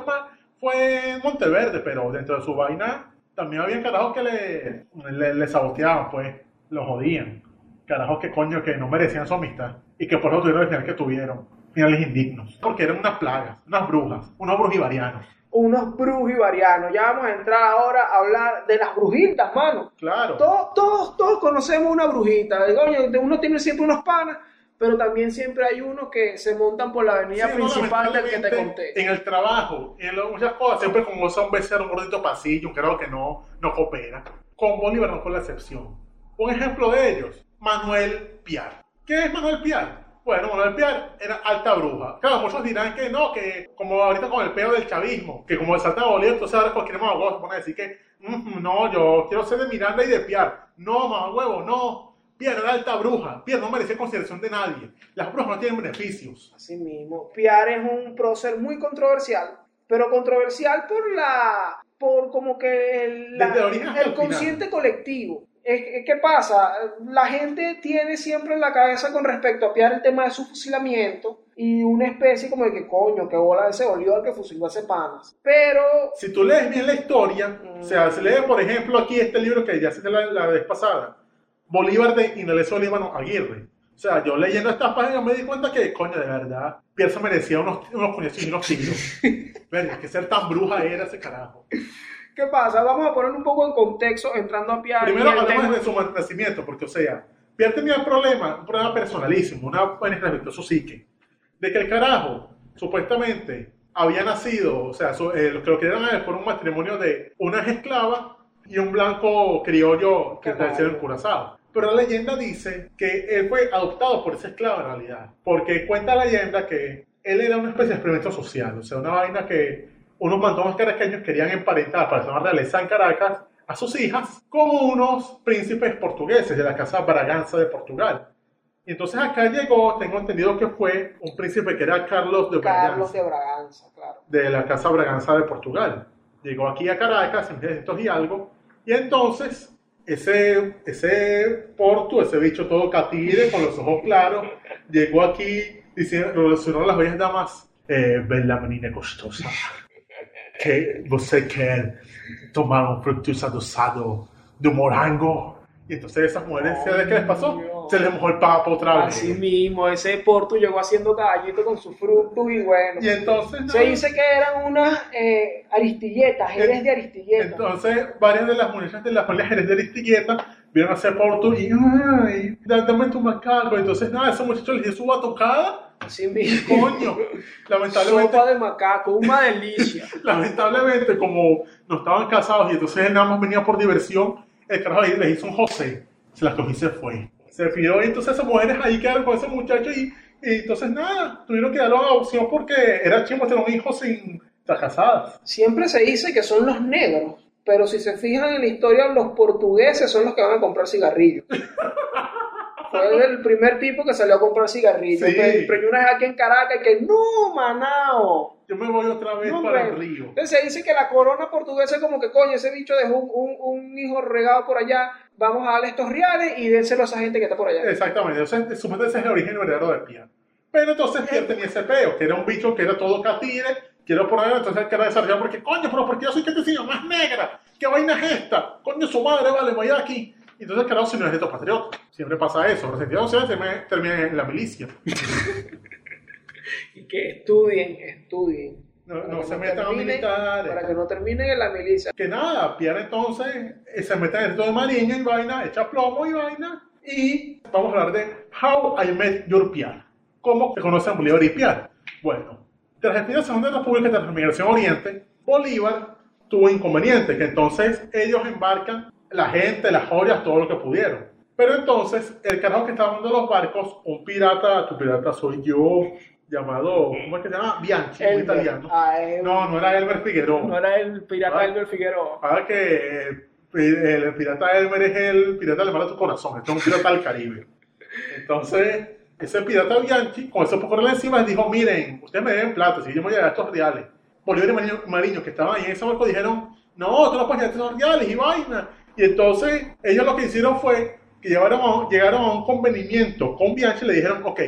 fue Monteverde, pero dentro de su vaina también había carajos que le, le, le saboteaban, pues, lo jodían. Carajos que coño que no merecían su amistad y que por eso tuvieron el final que tuvieron. Finales indignos. Porque eran unas plagas, unas brujas, unos brujivarianos. Unos brujivarianos. Ya vamos a entrar ahora a hablar de las brujitas, mano. Claro. Todos, todos, todos conocemos una brujita. Coño, uno tiene siempre unos panas, pero también siempre hay unos que se montan por la avenida Sí, principal del que te conté. En el trabajo, en muchas cosas, siempre como un becerro, un gordito pasillo, carajo que no, no coopera. Con Bolívar no fue la excepción. Un ejemplo de ellos, Manuel Piar. ¿Qué es Manuel Piar? Bueno, Manuel Piar era alta bruja. Claro, muchos dirán que no, que como ahorita con el peo del chavismo, que como salta Bolívar, entonces ahora cualquier mamá se pone a decir que "Mm, no, yo quiero ser de Miranda y de Piar. No, mamá huevo, no. Piar era alta bruja. Piar no merecía consideración de nadie. Las brujas no tienen beneficios. Así mismo. Piar es un prócer muy controversial, pero controversial por la por como que el, la- el el el final. consciente colectivo. Es- ¿Qué pasa? La gente tiene siempre en la cabeza con respecto a Piar el tema de su fusilamiento y una especie como de que coño, que bola de ese Bolívar que fusiló a ese panas. Pero Si tú lees bien la historia, Mm. o sea, si lees, por ejemplo, aquí este libro que ya cité la, la vez pasada, Bolívar de Ineleso Líbano Aguirre. O sea, yo leyendo estas páginas me di cuenta que, coño, de verdad, Pierre se merecía unos, unos y unos tiros. Verga, que ser tan bruja era ese carajo. ¿Qué pasa? Vamos a poner un poco en contexto entrando a Piar. Primero hablemos de su nacimiento, porque, o sea, Pierre tenía un problema, un problema personalísimo, una a su psique, de que el carajo, supuestamente, había nacido, o sea, su- eh, lo que lo querían a él por un matrimonio de una esclava y un blanco criollo que nació en. Curazao. Pero la leyenda dice que él fue adoptado por esa esclava en realidad, porque cuenta la leyenda que él era una especie de experimento social, o sea, una vaina que unos mantones caraqueños querían emparentar para la realeza en Caracas a sus hijas con unos príncipes portugueses de la casa Braganza de Portugal. Y entonces acá llegó, tengo entendido que fue un príncipe que era Carlos de Carlos Braganza, de Braganza, claro. de la casa Braganza de Portugal. Llegó aquí a Caracas en 1900 y algo, y entonces ese, ese porto, ese bicho todo catire, con los ojos claros, llegó aquí diciendo, relacionó a las bellas damas, eh, bella menina costosa, que você quer tomar un fructus adosado de un morango. Y entonces esas mujeres, ¿sabes qué les pasó? Dios. Se les mojó el papo otra vez. Así mismo, ese Porto llegó haciendo caballito con sus frutos y bueno. Y entonces... Se nada, dice que eran unas eh, aristilletas, jerez de aristilletas. Entonces, varias de las muchachas de la familia Jerez de Aristilleta vieron a hacer Porto y, ay, dame tu macaco. Entonces, nada, ese muchacho le dio su batucada. Así mismo. Coño, lamentablemente, Sopa de macaco, una delicia. lamentablemente, como no estaban casados y entonces él nada más venía por diversión, el carajo ahí les hizo un José. Se las cogió y se fue. Se pidió y entonces esas mujeres ahí quedaron con ese muchacho y, y entonces nada, tuvieron que darlo a adopción porque era chimo tener un hijo sin estar casadas. Siempre se dice que son los negros, pero si se fijan en la historia, los portugueses son los que van a comprar cigarrillos. Fue el primer tipo que salió a comprar cigarrillos. Sí. Pre- Preñó una vez aquí en Caracas que no, manao. Yo me voy otra vez No, para el hombre. río. Entonces se dice que la corona portuguesa es como que, coño, ese bicho dejó un, un- un hijo regado por allá, vamos a darle estos reales y dénselo a esa gente que está por allá. Exactamente, entonces supuestamente ese es el origen verdadero de Pierre. Pero entonces Pierre tenía ese peo, que era un bicho que era todo catire, quiero poner, entonces él quería desarrollar porque, coño, pero porque yo soy que enseño más negra, ¿qué vaina es esta? Coño, su madre, vale, voy de aquí. Entonces carajo, si no es de estos patriotas. Siempre pasa eso, resentido se termina, termina en la milicia. Y que estudien, estudien. No, no que se metan a terminen- militares. Para que no terminen en la milicia. Que nada, Pierre entonces eh, se mete en el de Mariña y vaina, echa plomo y vaina. Y vamos a hablar de How I Met Your Pierre. ¿Cómo se conocen Bolívar y Pierre? Bueno, tras el fin de la Segunda República y tras la Migración Oriente, Bolívar tuvo inconveniente, que entonces ellos embarcan la gente, las joyas, todo lo que pudieron. Pero entonces, el carajo que estaba dando los barcos, un pirata, tu pirata soy yo, llamado, ¿cómo es que se llama? Bianchi, un italiano. Ah, Elmer. No, no era Elmer Figueroa. No era el pirata Ah. Elmer Figueroa. Ahora que el, el pirata Elmer es el pirata del mar de tu corazón, este es un pirata del Caribe. Entonces, ese pirata Bianchi, con ese poco encima, dijo, miren, ustedes me deben plata, si yo me voy a estos reales. Bolívar y Mariño, Mariño, que estaban ahí en ese barco, dijeron, no, tú no puedes estos reales y vaina. Y entonces, ellos lo que hicieron fue que llevaron a- llegaron a un convenimiento con Bianchi y le dijeron, ok,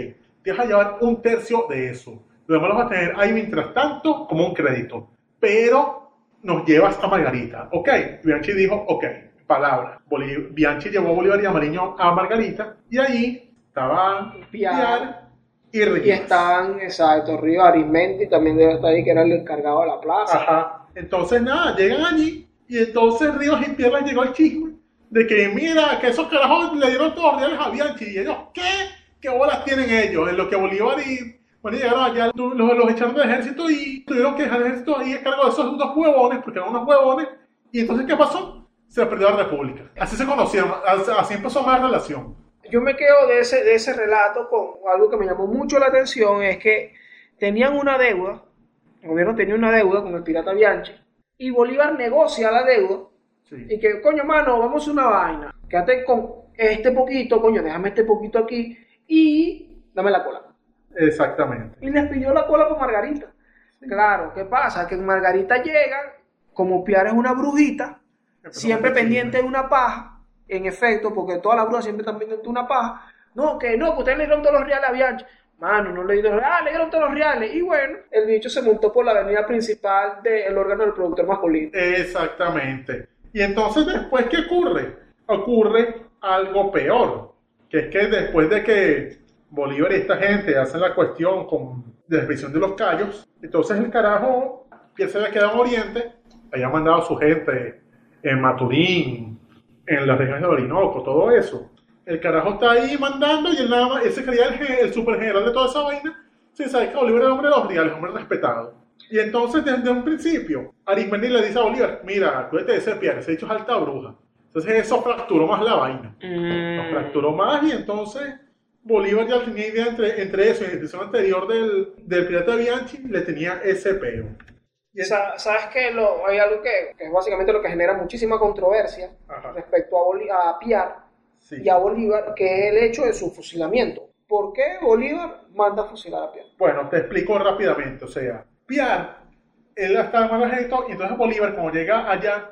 te vas a llevar un tercio de eso. Lo demás lo vas a tener ahí mientras tanto como un crédito. Pero nos llevas a Margarita. Ok, Bianchi dijo, ok, palabra. Bianchi llevó a Bolívar y a Mariño a Margarita y allí estaban Piar. Piar y Y Rivas. estaban, exacto, Río Arismendi también debe estar ahí, que era el encargado de la plaza. Ajá. Entonces, nada, llegan allí y entonces Rivas y les llegó el chisme de que, mira, que esos carajos le dieron todos los reales a Bianchi. Y ellos, ¿qué? ¿Qué bolas tienen ellos? En lo que Bolívar y bueno, llegaron allá, los, los echaron del ejército y tuvieron que dejar el ejército ahí a cargo de esos dos huevones, porque eran unos huevones. Y entonces, ¿qué pasó? Se perdió la república. Así se conocieron, así así empezó más relación. Yo me quedo de ese, de ese relato con algo que me llamó mucho la atención, es que tenían una deuda, el gobierno tenía una deuda con el pirata Bianchi, y Bolívar negocia la deuda, Sí. y que, coño, mano, vamos a una vaina, quédate con este poquito, coño, déjame este poquito aquí, y dame la cola. Exactamente. Y les pidió la cola por Margarita. Claro, ¿qué pasa? Que en Margarita llegan, como Piar es una brujita, siempre pendiente de una paja, en efecto, porque todas las brujas siempre están vendiendo una paja. No, que no, que ustedes le dieron todos los reales a Bianchi. Mano, no le dieron, ah, le dieron todos los reales. Y bueno, el bicho se montó por la avenida principal del órgano del productor masculino. Exactamente. Y entonces después, ¿qué ocurre? Ocurre algo peor, que es que después de que Bolívar y esta gente hacen la cuestión con de desviación de los callos, entonces el carajo que se había quedado en Oriente, había mandado a su gente en Maturín, en las regiones de Orinoco, todo eso. El carajo está ahí mandando y él nada más, ese creía el, el super general de toda esa vaina, sin saber que Bolívar era hombre de los reales, hombre respetado. Y entonces desde un principio, Arismendi le dice a Bolívar, mira, acuérdate de ese piano, ese dicho es alta bruja. Entonces eso fracturó más la vaina. Mm. Lo fracturó más y entonces Bolívar ya tenía idea entre, entre eso y la institución anterior del, del pirata Bianchi, le tenía ese peo. Sabes que lo, hay algo que, que es básicamente lo que genera muchísima controversia Ajá. respecto a, Boli- a Piar Sí. y a Bolívar, que es el hecho de su fusilamiento. ¿Por qué Bolívar manda a fusilar a Piar? Bueno, te explico rápidamente. O sea, Piar, él estaba en el ejército y entonces Bolívar, como llega allá,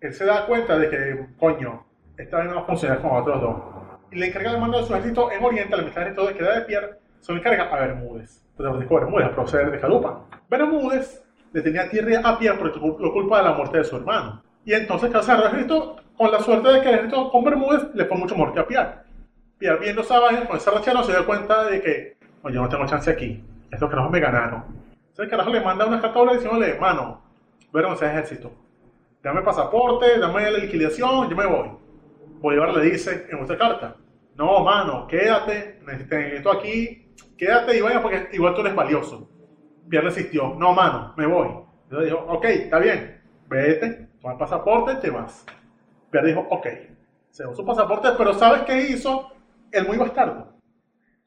él se da cuenta de que, coño, esta vez no va a funcionar como otros dos. Y le encarga de mandar a su ejército en Oriente, la mitad del ejército de queda de Piar, se lo encarga a Bermúdez. Entonces Bermúdez, a proceder de Calupa. Bermúdez le tenía tierra a porque lo culpa de la muerte de su hermano. Y entonces, casa el ejército, con la suerte de que el ejército con Bermúdez le fue mucho muerte a Piar. Pierre viendo esa vaina, con esa rachera, se dio cuenta de que, oye, no tengo chance aquí. Estos carajos me ganaron. Entonces el carajo le manda una carta diciéndole, mano, ese ejército. Dame pasaporte, dame la liquidación, yo me voy. Bolívar le dice en otra carta, no, mano, quédate, necesito aquí, quédate y vaya porque igual tú eres valioso. Pierre resistió, no, mano, me voy. Entonces dijo, ok, está bien, vete, toma el pasaporte, te vas. Pierre dijo, ok, se dio su pasaporte, pero ¿sabes qué hizo el muy bastardo?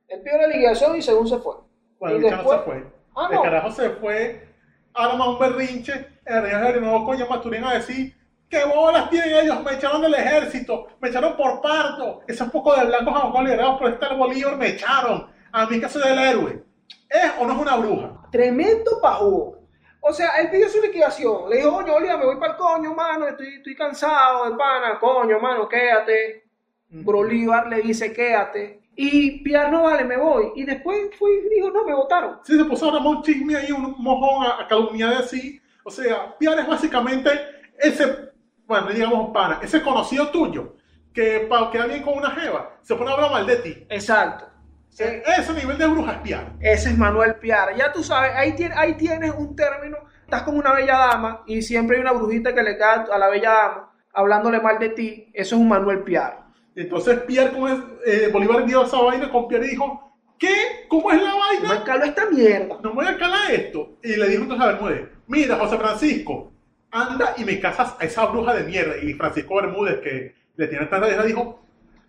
Él pidió la liquidación y según se fue. Bueno, y el bicho no se fue. Ah, el no. carajo se fue, arma un berrinche, el rey de nuevo coño Maturín a decir, ¿qué bolas tienen ellos? Me echaron del ejército, me echaron por parto, esos pocos de blancos a liderados por estar Bolívar me echaron, a mí que soy el héroe. ¿Es o no es una bruja? Tremendo pajugo. O sea, él pidió su liquidación. Le dijo, oye, Bolívar, me voy para el coño, mano. Estoy, estoy cansado de pana. Coño, mano, quédate. Bolívar le dice, quédate. Y Piar, no vale, me voy. Y después fue y dijo, no, me votaron. Sí, se puso ahora un chisme ahí, un mojón a, a calumniar así. O sea, Piar es básicamente ese, bueno, digamos pana, ese conocido tuyo, que para que alguien con una jeva se pone a hablar mal de ti. Exacto. Sea, ese nivel de bruja es Piar. Ese es Manuel Piar. Ya tú sabes, ahí, tiene- ahí tienes un término. Estás como una bella dama y siempre hay una brujita que le cae a la bella dama hablándole mal de ti. Eso es un Manuel Piar. Entonces Pierre, con es- eh, Bolívar dio esa vaina con Pierre y dijo, ¿qué? ¿Cómo es la No me vaina? caló esta mierda. No me voy a calar esto. Y le dijo entonces a Bermúdez, mira José Francisco, anda y me casas a esa bruja de mierda. Y Francisco Bermúdez, que le tiene tanta deja, dijo,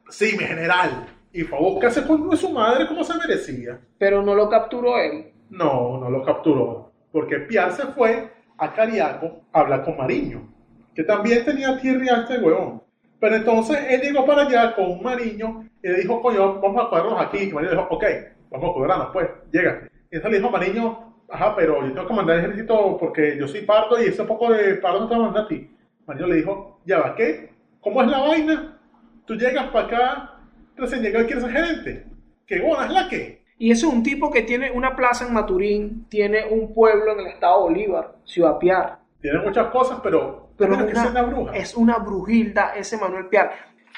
sí, mi general. Y fue a buscarse con su madre como se merecía. Pero no lo capturó él. No, no lo capturó. Porque Piar se fue a Cariaco a hablar con Mariño, que también tenía tierra a este huevón. Pero entonces él llegó para allá con un Mariño y le dijo, coño, vamos a cuadrarnos aquí. Y Mariño dijo, ok, vamos a cuadrarnos, pues, llega. Y entonces le dijo Mariño, ajá, pero yo tengo que mandar el ejército porque yo soy pardo y ese poco de pardo no te va a mandar a ti. Mariño le dijo, ya va, ¿qué? ¿Cómo es la vaina? Tú llegas para acá, recién llegado y quieres ser gerente. ¿Qué bola es la que? Y ese es un tipo que tiene una plaza en Maturín, tiene un pueblo en el estado Bolívar, Ciudad Piar. Tiene muchas cosas, pero, Pero es que una, bruja. es una brujilda ese Manuel Piar.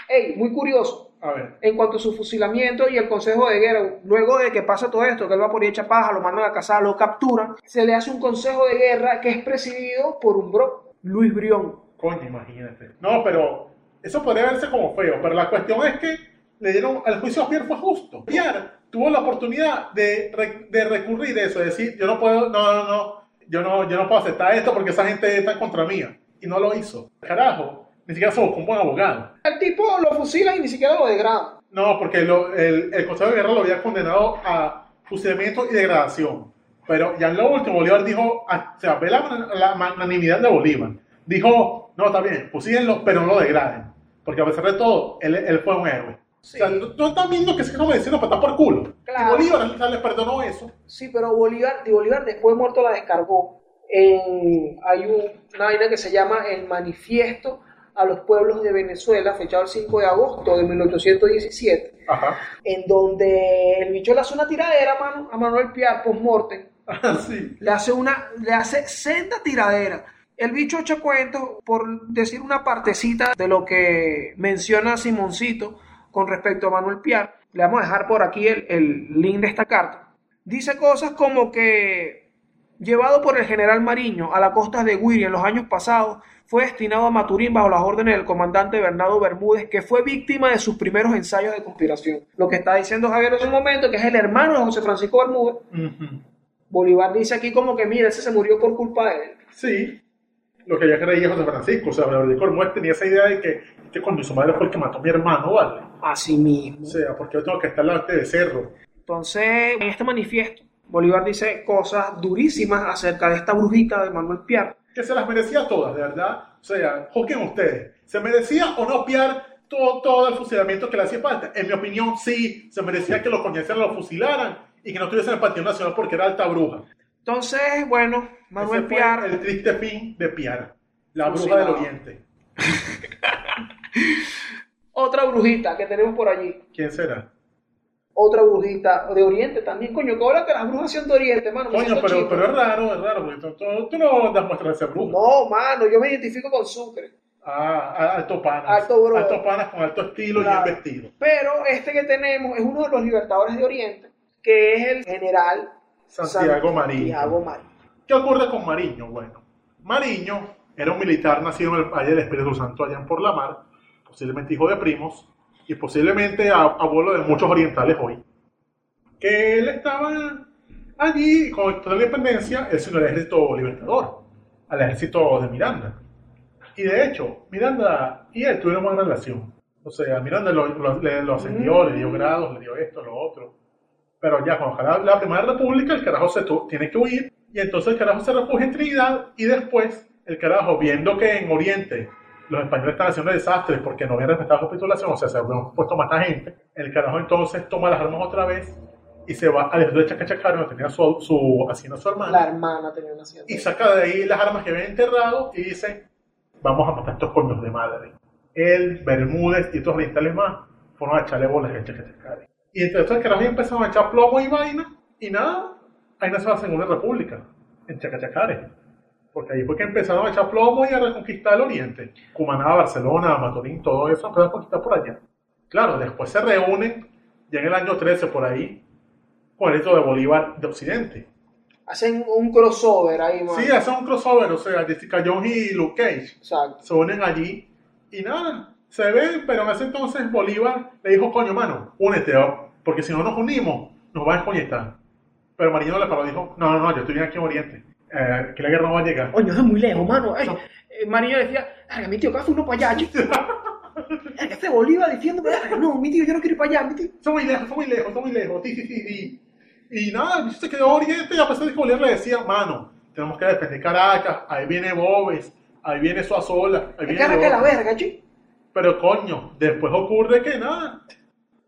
Ey, muy curioso. A ver. En cuanto a su fusilamiento y el consejo de guerra, luego de que pasa todo esto, que él va por ahí hecha paja, lo mandan a cazar, lo capturan, se le hace un consejo de guerra que es presidido por un bro, Luis Brión. Coño, imagínate. No, pero eso podría verse como feo, pero la cuestión es que le dieron, el juicio a Pierre fue justo. Pierre tuvo la oportunidad de, de recurrir eso, de decir, yo no puedo, no, no, no, yo no, yo no puedo aceptar esto porque esa gente está contra mía. Y no lo hizo. Carajo, ni siquiera se buscó un buen abogado. El tipo lo fusilan y ni siquiera lo degradan. No, porque lo- el, el Consejo de Guerra lo había condenado a fusilamiento y degradación. Pero ya en lo último, Bolívar dijo, ah, o sea, ve la, la magnanimidad de Bolívar. Dijo, no, está bien, fusílenlo, pero no lo degraden. Porque a pesar de todo, él, él fue un héroe. Sí. O sea, no, no están viendo que se como diciendo para por culo. Claro. Y Bolívar le perdonó eso. Sí, pero Bolívar, de Bolívar después de muerto la descargó. En, hay un- una vaina que se llama el manifiesto a los pueblos de Venezuela, fechado el 5 de agosto de 1817, Ajá. en donde el bicho le hace una tiradera, mano, a Manuel Piar post-mortem. Ah, sí. Le hace una, le hace senda tiradera. El bicho echa cuento por decir una partecita de lo que menciona Simoncito con respecto a Manuel Piar. Le vamos a dejar por aquí el, el link de esta carta. Dice cosas como que llevado por el general Mariño a la costa de Guiri en los años pasados, fue destinado a Maturín bajo las órdenes del comandante Bernardo Bermúdez, que fue víctima de sus primeros ensayos de conspiración. Lo que está diciendo Javier en un momento, que es el hermano de José Francisco Bermúdez, Ujú. Bolívar dice aquí como que, mira, ese se murió por culpa de él. Sí. Lo que ya creía José Francisco. O sea, Bermúdez tenía esa idea de que, que con su madre fue el que mató a mi hermano, ¿vale? Así mismo. O sea, porque yo tengo que estar delante de cerro. Entonces, en este manifiesto, Bolívar dice cosas durísimas acerca de esta brujita de Manuel Piar. Que se las merecía todas, de verdad. O sea, juzguen ustedes. ¿Se merecía o no piar todo, todo el fusilamiento que le hacía falta? En mi opinión, sí. Se merecía que lo conocieran, lo fusilaran y que no estuviese en el Panteón Nacional porque era alta bruja. Entonces, bueno, Manuel Ese fue Piar, el triste fin de Piar, la bruja Fusilado. del Oriente. otra brujita que tenemos por allí. ¿Quién será? Otra brujita de Oriente también, coño, que ahora que las brujas son de Oriente, mano. Coño, pero, chico. pero es raro, es raro, porque tú, tú- no das muestras de ser bruja. No, mano, yo me identifico con Sucre. Ah, alto panas. Alto bro. Alto panas con alto estilo y bien vestido. Pero este que tenemos es uno de los libertadores de Oriente, que es el general Santiago Mariño. Santiago Mariño. ¿Qué ocurre con Mariño? Bueno, Mariño era un militar nacido en el Valle del Espíritu Santo allá en Por la Mar, posiblemente hijo de primos y posiblemente abuelo de muchos orientales hoy. Que él estaba allí con toda la independencia, él se unió al ejército libertador, al ejército de Miranda. Y de hecho, Miranda y él tuvieron buena relación. O sea, Miranda lo, lo- le- lo ascendió, le dio grados, le dio esto, lo otro. Pero ya, cuando la, la Primera República, el carajo se tiene que huir y entonces el carajo se refugia en Trinidad y después el carajo, viendo que en Oriente los españoles están haciendo desastres porque no habían respetado la capitulación, o sea, se habían puesto a matar gente, el carajo entonces toma las armas otra vez y se va al de Chacachacaro, donde tenía su, su hacienda su hermano, La hermana tenía una hacienda. y saca de ahí las armas que había enterrado y dice, vamos a matar estos coños de madre. Él, Bermúdez y otros orientales más fueron a echarle bolas a Chacachacare. Y entre estos carajos empezaron a echar plomo y vaina, y nada, ahí nació la Segunda República, en Chacachacare. Porque ahí fue que empezaron a echar plomo y a reconquistar el oriente. Cumaná, Barcelona, Maturín, todo eso empezaron a conquistar por allá. Claro, después se reúnen, ya en el año 13 por ahí, con el ejército de Bolívar de Occidente. Hacen un crossover ahí, mano. Sí, hacen un crossover, o sea, Jessica Jones y Luke Cage Exacto. se unen allí y nada, se ven, pero en ese entonces Bolívar le dijo, coño, mano, únete, porque si no nos unimos, nos va a descoñetar. Pero Marino le paró y dijo, no, no, no, yo estoy bien aquí en Oriente, eh, que la guerra no va a llegar. Coño, es muy lejos, mano. Ay, eh, Mariño decía, "Verga, mi tío, que hace uno para allá. Verga, Este Bolívar diciendo, "Verga, no, mi tío, yo no quiero ir para allá, mi tío. Está muy lejos, está muy lejos, está muy lejos, sí, sí, sí, sí. Y nada, el se quedó en Oriente y a pesar de que Bolívar le decía, mano, tenemos que defender Caracas, ahí viene Bobes, ahí viene Suazola, ahí viene... que arranca la López". verga, chico. Pero coño, después ocurre que nada,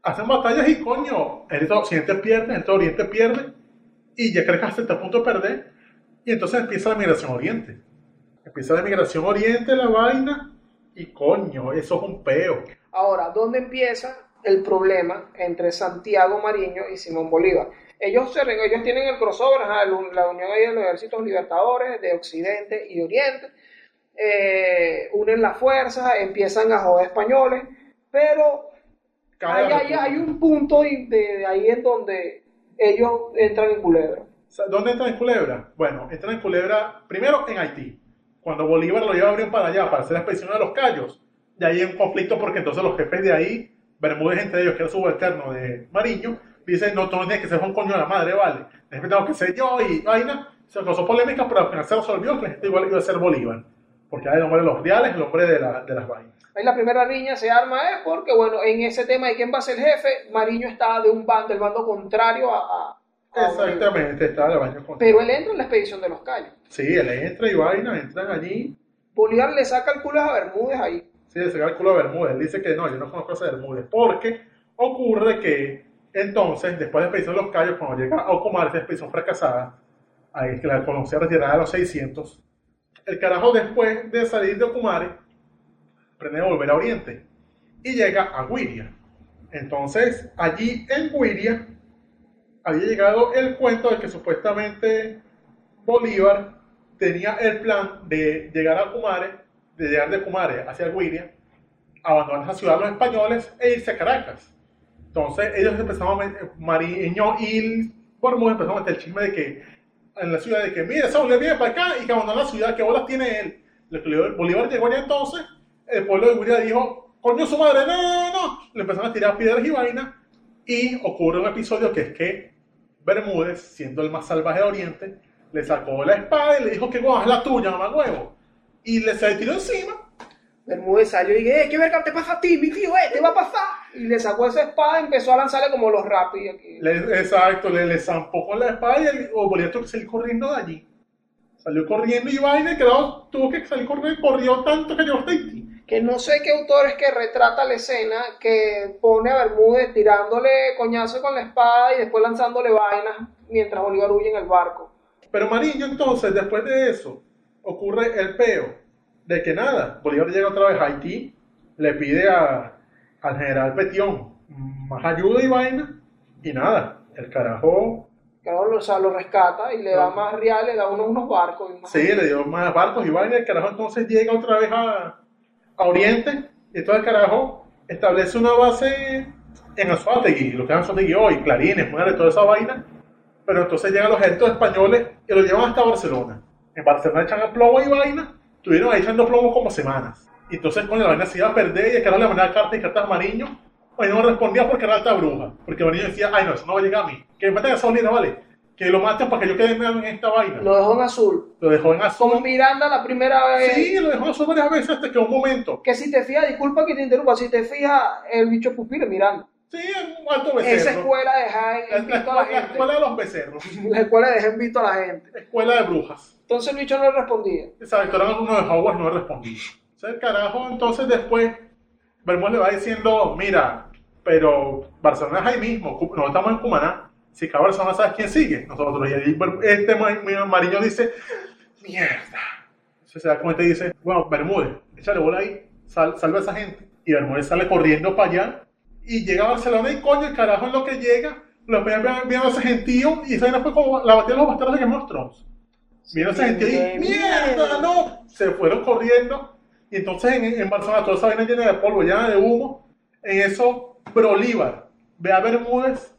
hacen batallas y coño, el de Occidente pierde, el Oriente pierde, y ya crees que está a punto de perder, y entonces empieza la migración Oriente. Empieza la migración Oriente, la vaina, y coño, eso es un peo. Ahora, ¿dónde empieza el problema entre Santiago Mariño y Simón Bolívar? Ellos, se, ellos tienen el crossover, ajá, la unión de los ejércitos libertadores de Occidente y de Oriente, eh, unen las fuerzas, empiezan a joder españoles, pero hay, hay- un punto de ahí en donde ellos entran en culebra. ¿Dónde entran en Culebra? Bueno, entran en Culebra primero en Haití. Cuando Bolívar lo lleva a abrir para allá para hacer la expedición de los Cayos, y ahí hay un conflicto porque entonces los jefes de ahí, Bermúdez entre ellos, que era subalterno de Mariño, dicen, no, tú no tienes que ser un coño de la madre, vale. Después tengo que ser yo y vaina. Se causó polémica, pero al final se resolvió que la igual iba a ser Bolívar. Porque era el hombre de los reales, el hombre de, la- de las vainas. Ahí la primera riña se arma es porque, bueno, en ese tema de quién va a ser el jefe, Mariño está de un bando, del bando contrario a... a-. Exactamente, estaba el baño con... Pero él entra en la expedición de los Cayos. Sí, él entra y vaina, entran allí. Bolívar le saca el culo a Bermúdez ahí. Sí, se saca el culo de Bermúdez. Él dice que no, yo no conozco ese Bermúdez. Porque ocurre que entonces, después de la expedición de los Cayos, cuando llega a Ocumar, esa expedición fracasada, ahí que la conocía retirada a los 600, el carajo después de salir de Ocumare, pretende volver a Oriente y llega a Guiria. Entonces, allí en Guiria había llegado el cuento de que supuestamente Bolívar tenía el plan de llegar a Cumare, de llegar de Cumare hacia Guiria, abandonar esa ciudad los españoles e irse a Caracas. Entonces ellos empezaron a meter, Mariño y Bermúdez empezaron a meter el chisme de que en la ciudad de que, mire, Saúl viene para acá y que abandonó la ciudad, que bolas tiene él. Bolívar llegó allá entonces, el pueblo de Guiria dijo, coño su madre, no, no, no. Le empezaron a tirar piedras y vainas y ocurre un episodio que es que Bermúdez, siendo el más salvaje de Oriente, le sacó la espada y le dijo que es la tuya, mamá huevo. Y le se tiró encima. Bermúdez salió y dije, eh, ¿qué verga te pasa a ti, mi tío? Eh, te va a pasar. Y le sacó esa espada y empezó a lanzarle como los rápidos exacto, le, le zampó con la espada y el, o Bolívar tuvo que salir corriendo de allí. Salió corriendo y vaina y quedó, tuvo que salir corriendo, corrió tanto que llegó hasta Haití. Que no sé qué autor es que retrata la escena que pone a Bermúdez tirándole coñazo con la espada y después lanzándole vainas mientras Bolívar huye en el barco. Pero Mariño entonces, después de eso, ocurre el peo de que nada, Bolívar llega otra vez a Haití, le pide a, al general Petión más ayuda y vaina, y nada, el carajo, Claro, lo, o sea, lo rescata y le da más reales, le da unos, unos barcos. Y más- sí, le dio más barcos y vaina, el carajo entonces llega otra vez a, a Oriente, y entonces el carajo establece una base en Azuategui, lo que es Azuategui hoy, Clarines, muere toda esa vaina, pero entonces llegan los ejércitos españoles y lo llevan hasta Barcelona. En Barcelona echan plomo y vaina, estuvieron ahí echando plomo como semanas. Y entonces, con la vaina se iba a perder y el carajo le mandaba cartas y cartas a Mariño. Y no respondía porque era alta bruja. Porque Mariño decía, ay no, eso no va a llegar a mí. Que me maten a Saulina, vale. Que lo maten para que yo quede en esta vaina. Lo dejó en azul. Lo dejó en azul. Como Miranda la primera vez. Sí, lo dejó en azul varias veces hasta que un momento. Que si te fijas, disculpa que te interrumpa, si te fijas, el bicho pupilo es Miranda. Sí, en un alto becerro. Esa escuela deja en, La, en la visto a la escuela, la escuela de los becerros. La escuela deja en visto a la gente. Escuela de brujas. Entonces el bicho no le respondía. Exacto, eran uno de Hogwarts, no respondí. O sea, el carajo, entonces después, Bermúdez le va diciendo, mira, pero Barcelona es ahí mismo, no estamos en Cumaná. Si cada Barcelona sabes quién sigue, nosotros. Y ahí este Mariño dice, mierda. Entonces se da cuenta y dice, bueno, Bermúdez, échale bola ahí, sal, salva a esa gente. Y Bermúdez sale corriendo para allá y llega a Barcelona y coño, el carajo en lo que llega, lo ven viendo a ese gentío y esa vaina fue como la batalla de los bastardos de Game of Thrones. Vieron esa gente ahí, mierda, no, se fueron corriendo. Y entonces en, en Barcelona toda esa vaina llena de polvo, llena de humo. En eso, Bolívar ve a Bermúdez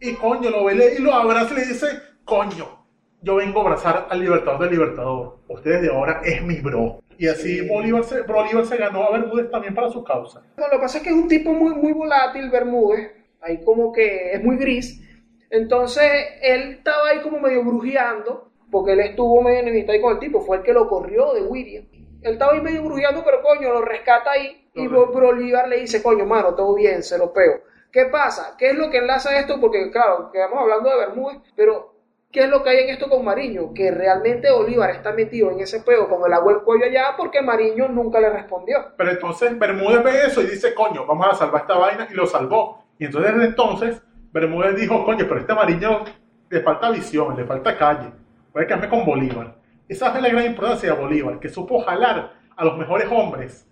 y coño, lo ve y lo abraza y le dice, coño, yo vengo a abrazar al libertador del libertador. Ustedes de ahora es mi bro. Y así Bolívar, se, Bolívar se ganó a Bermúdez también para su causa. Bueno, lo que pasa es que es un tipo muy, muy volátil, Bermúdez. Ahí como que es muy gris. Entonces, él estaba ahí como medio brujeando, porque él estuvo medio enemistad ahí con el tipo. Fue el que lo corrió de William. Él estaba ahí medio brujeando, pero coño, lo rescata ahí. Y Correcto. Bolívar le dice, coño, mano, todo bien, se lo peo. ¿Qué pasa? ¿Qué es lo que enlaza esto? Porque, claro, quedamos hablando de Bermúdez, pero ¿qué es lo que hay en esto con Mariño? Que realmente Bolívar está metido en ese peo con el agua al cuello allá porque Mariño nunca le respondió. Pero entonces Bermúdez ve eso y dice, coño, vamos a salvar esta vaina y lo salvó. Y entonces desde entonces Bermúdez dijo, coño, pero este amarillo le falta visión, le falta calle. Voy a quedarme con Bolívar. Esa es la gran importancia de Bolívar, que supo jalar a los mejores hombres,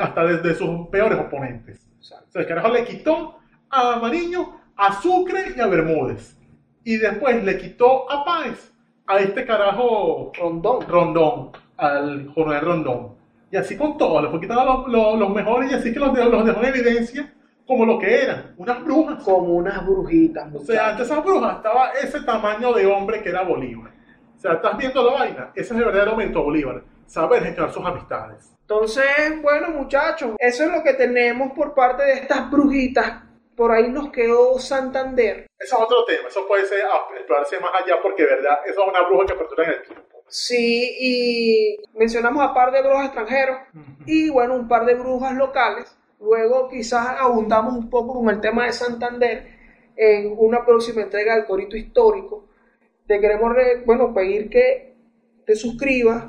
hasta desde sus peores oponentes. O sea, el carajo le quitó a Mariño, a Sucre y a Bermúdez. Y después le quitó a Páez, a este carajo Rondón. Rondón, al coronel Rondón. Y así con todos, le fue quitando los, los- los mejores y así que los, los dejó en evidencia como lo que eran, unas brujas. Como unas brujitas. O sea, antes esas brujas estaba ese tamaño de hombre que era Bolívar. O sea, estás viendo la vaina, ese es el verdadero de Bolívar, saber gestionar sus amistades. Entonces, bueno, muchachos, eso es lo que tenemos por parte de estas brujitas. Por ahí nos quedó Santander. Eso es otro tema, eso puede ser explorarse más allá porque, verdad, eso es una bruja que perdura en el tiempo. Sí, y mencionamos a par de brujas extranjeros y bueno, un par de brujas locales. Luego quizás abundamos un poco con el tema de Santander en una próxima entrega del Corito Histórico. Te queremos, re- bueno, pedir que te suscribas,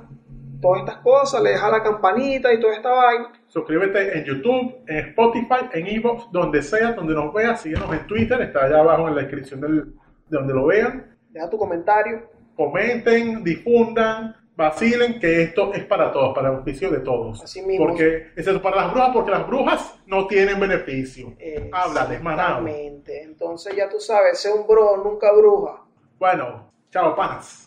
todas estas cosas, le dejas la campanita y toda esta vaina. Suscríbete en YouTube, en Spotify, en Evox, donde sea, donde nos veas. Síguenos en Twitter, está allá abajo en la descripción del- de donde lo vean. Deja tu comentario. comenten, difundan, vacilen que esto es para todos, para el beneficio de todos. Así mismo. Porque, excepto para las brujas, porque las brujas no tienen beneficio. Háblales. Exactamente. Entonces ya tú sabes, sé un bro, nunca bruja. Bueno, chao, panas.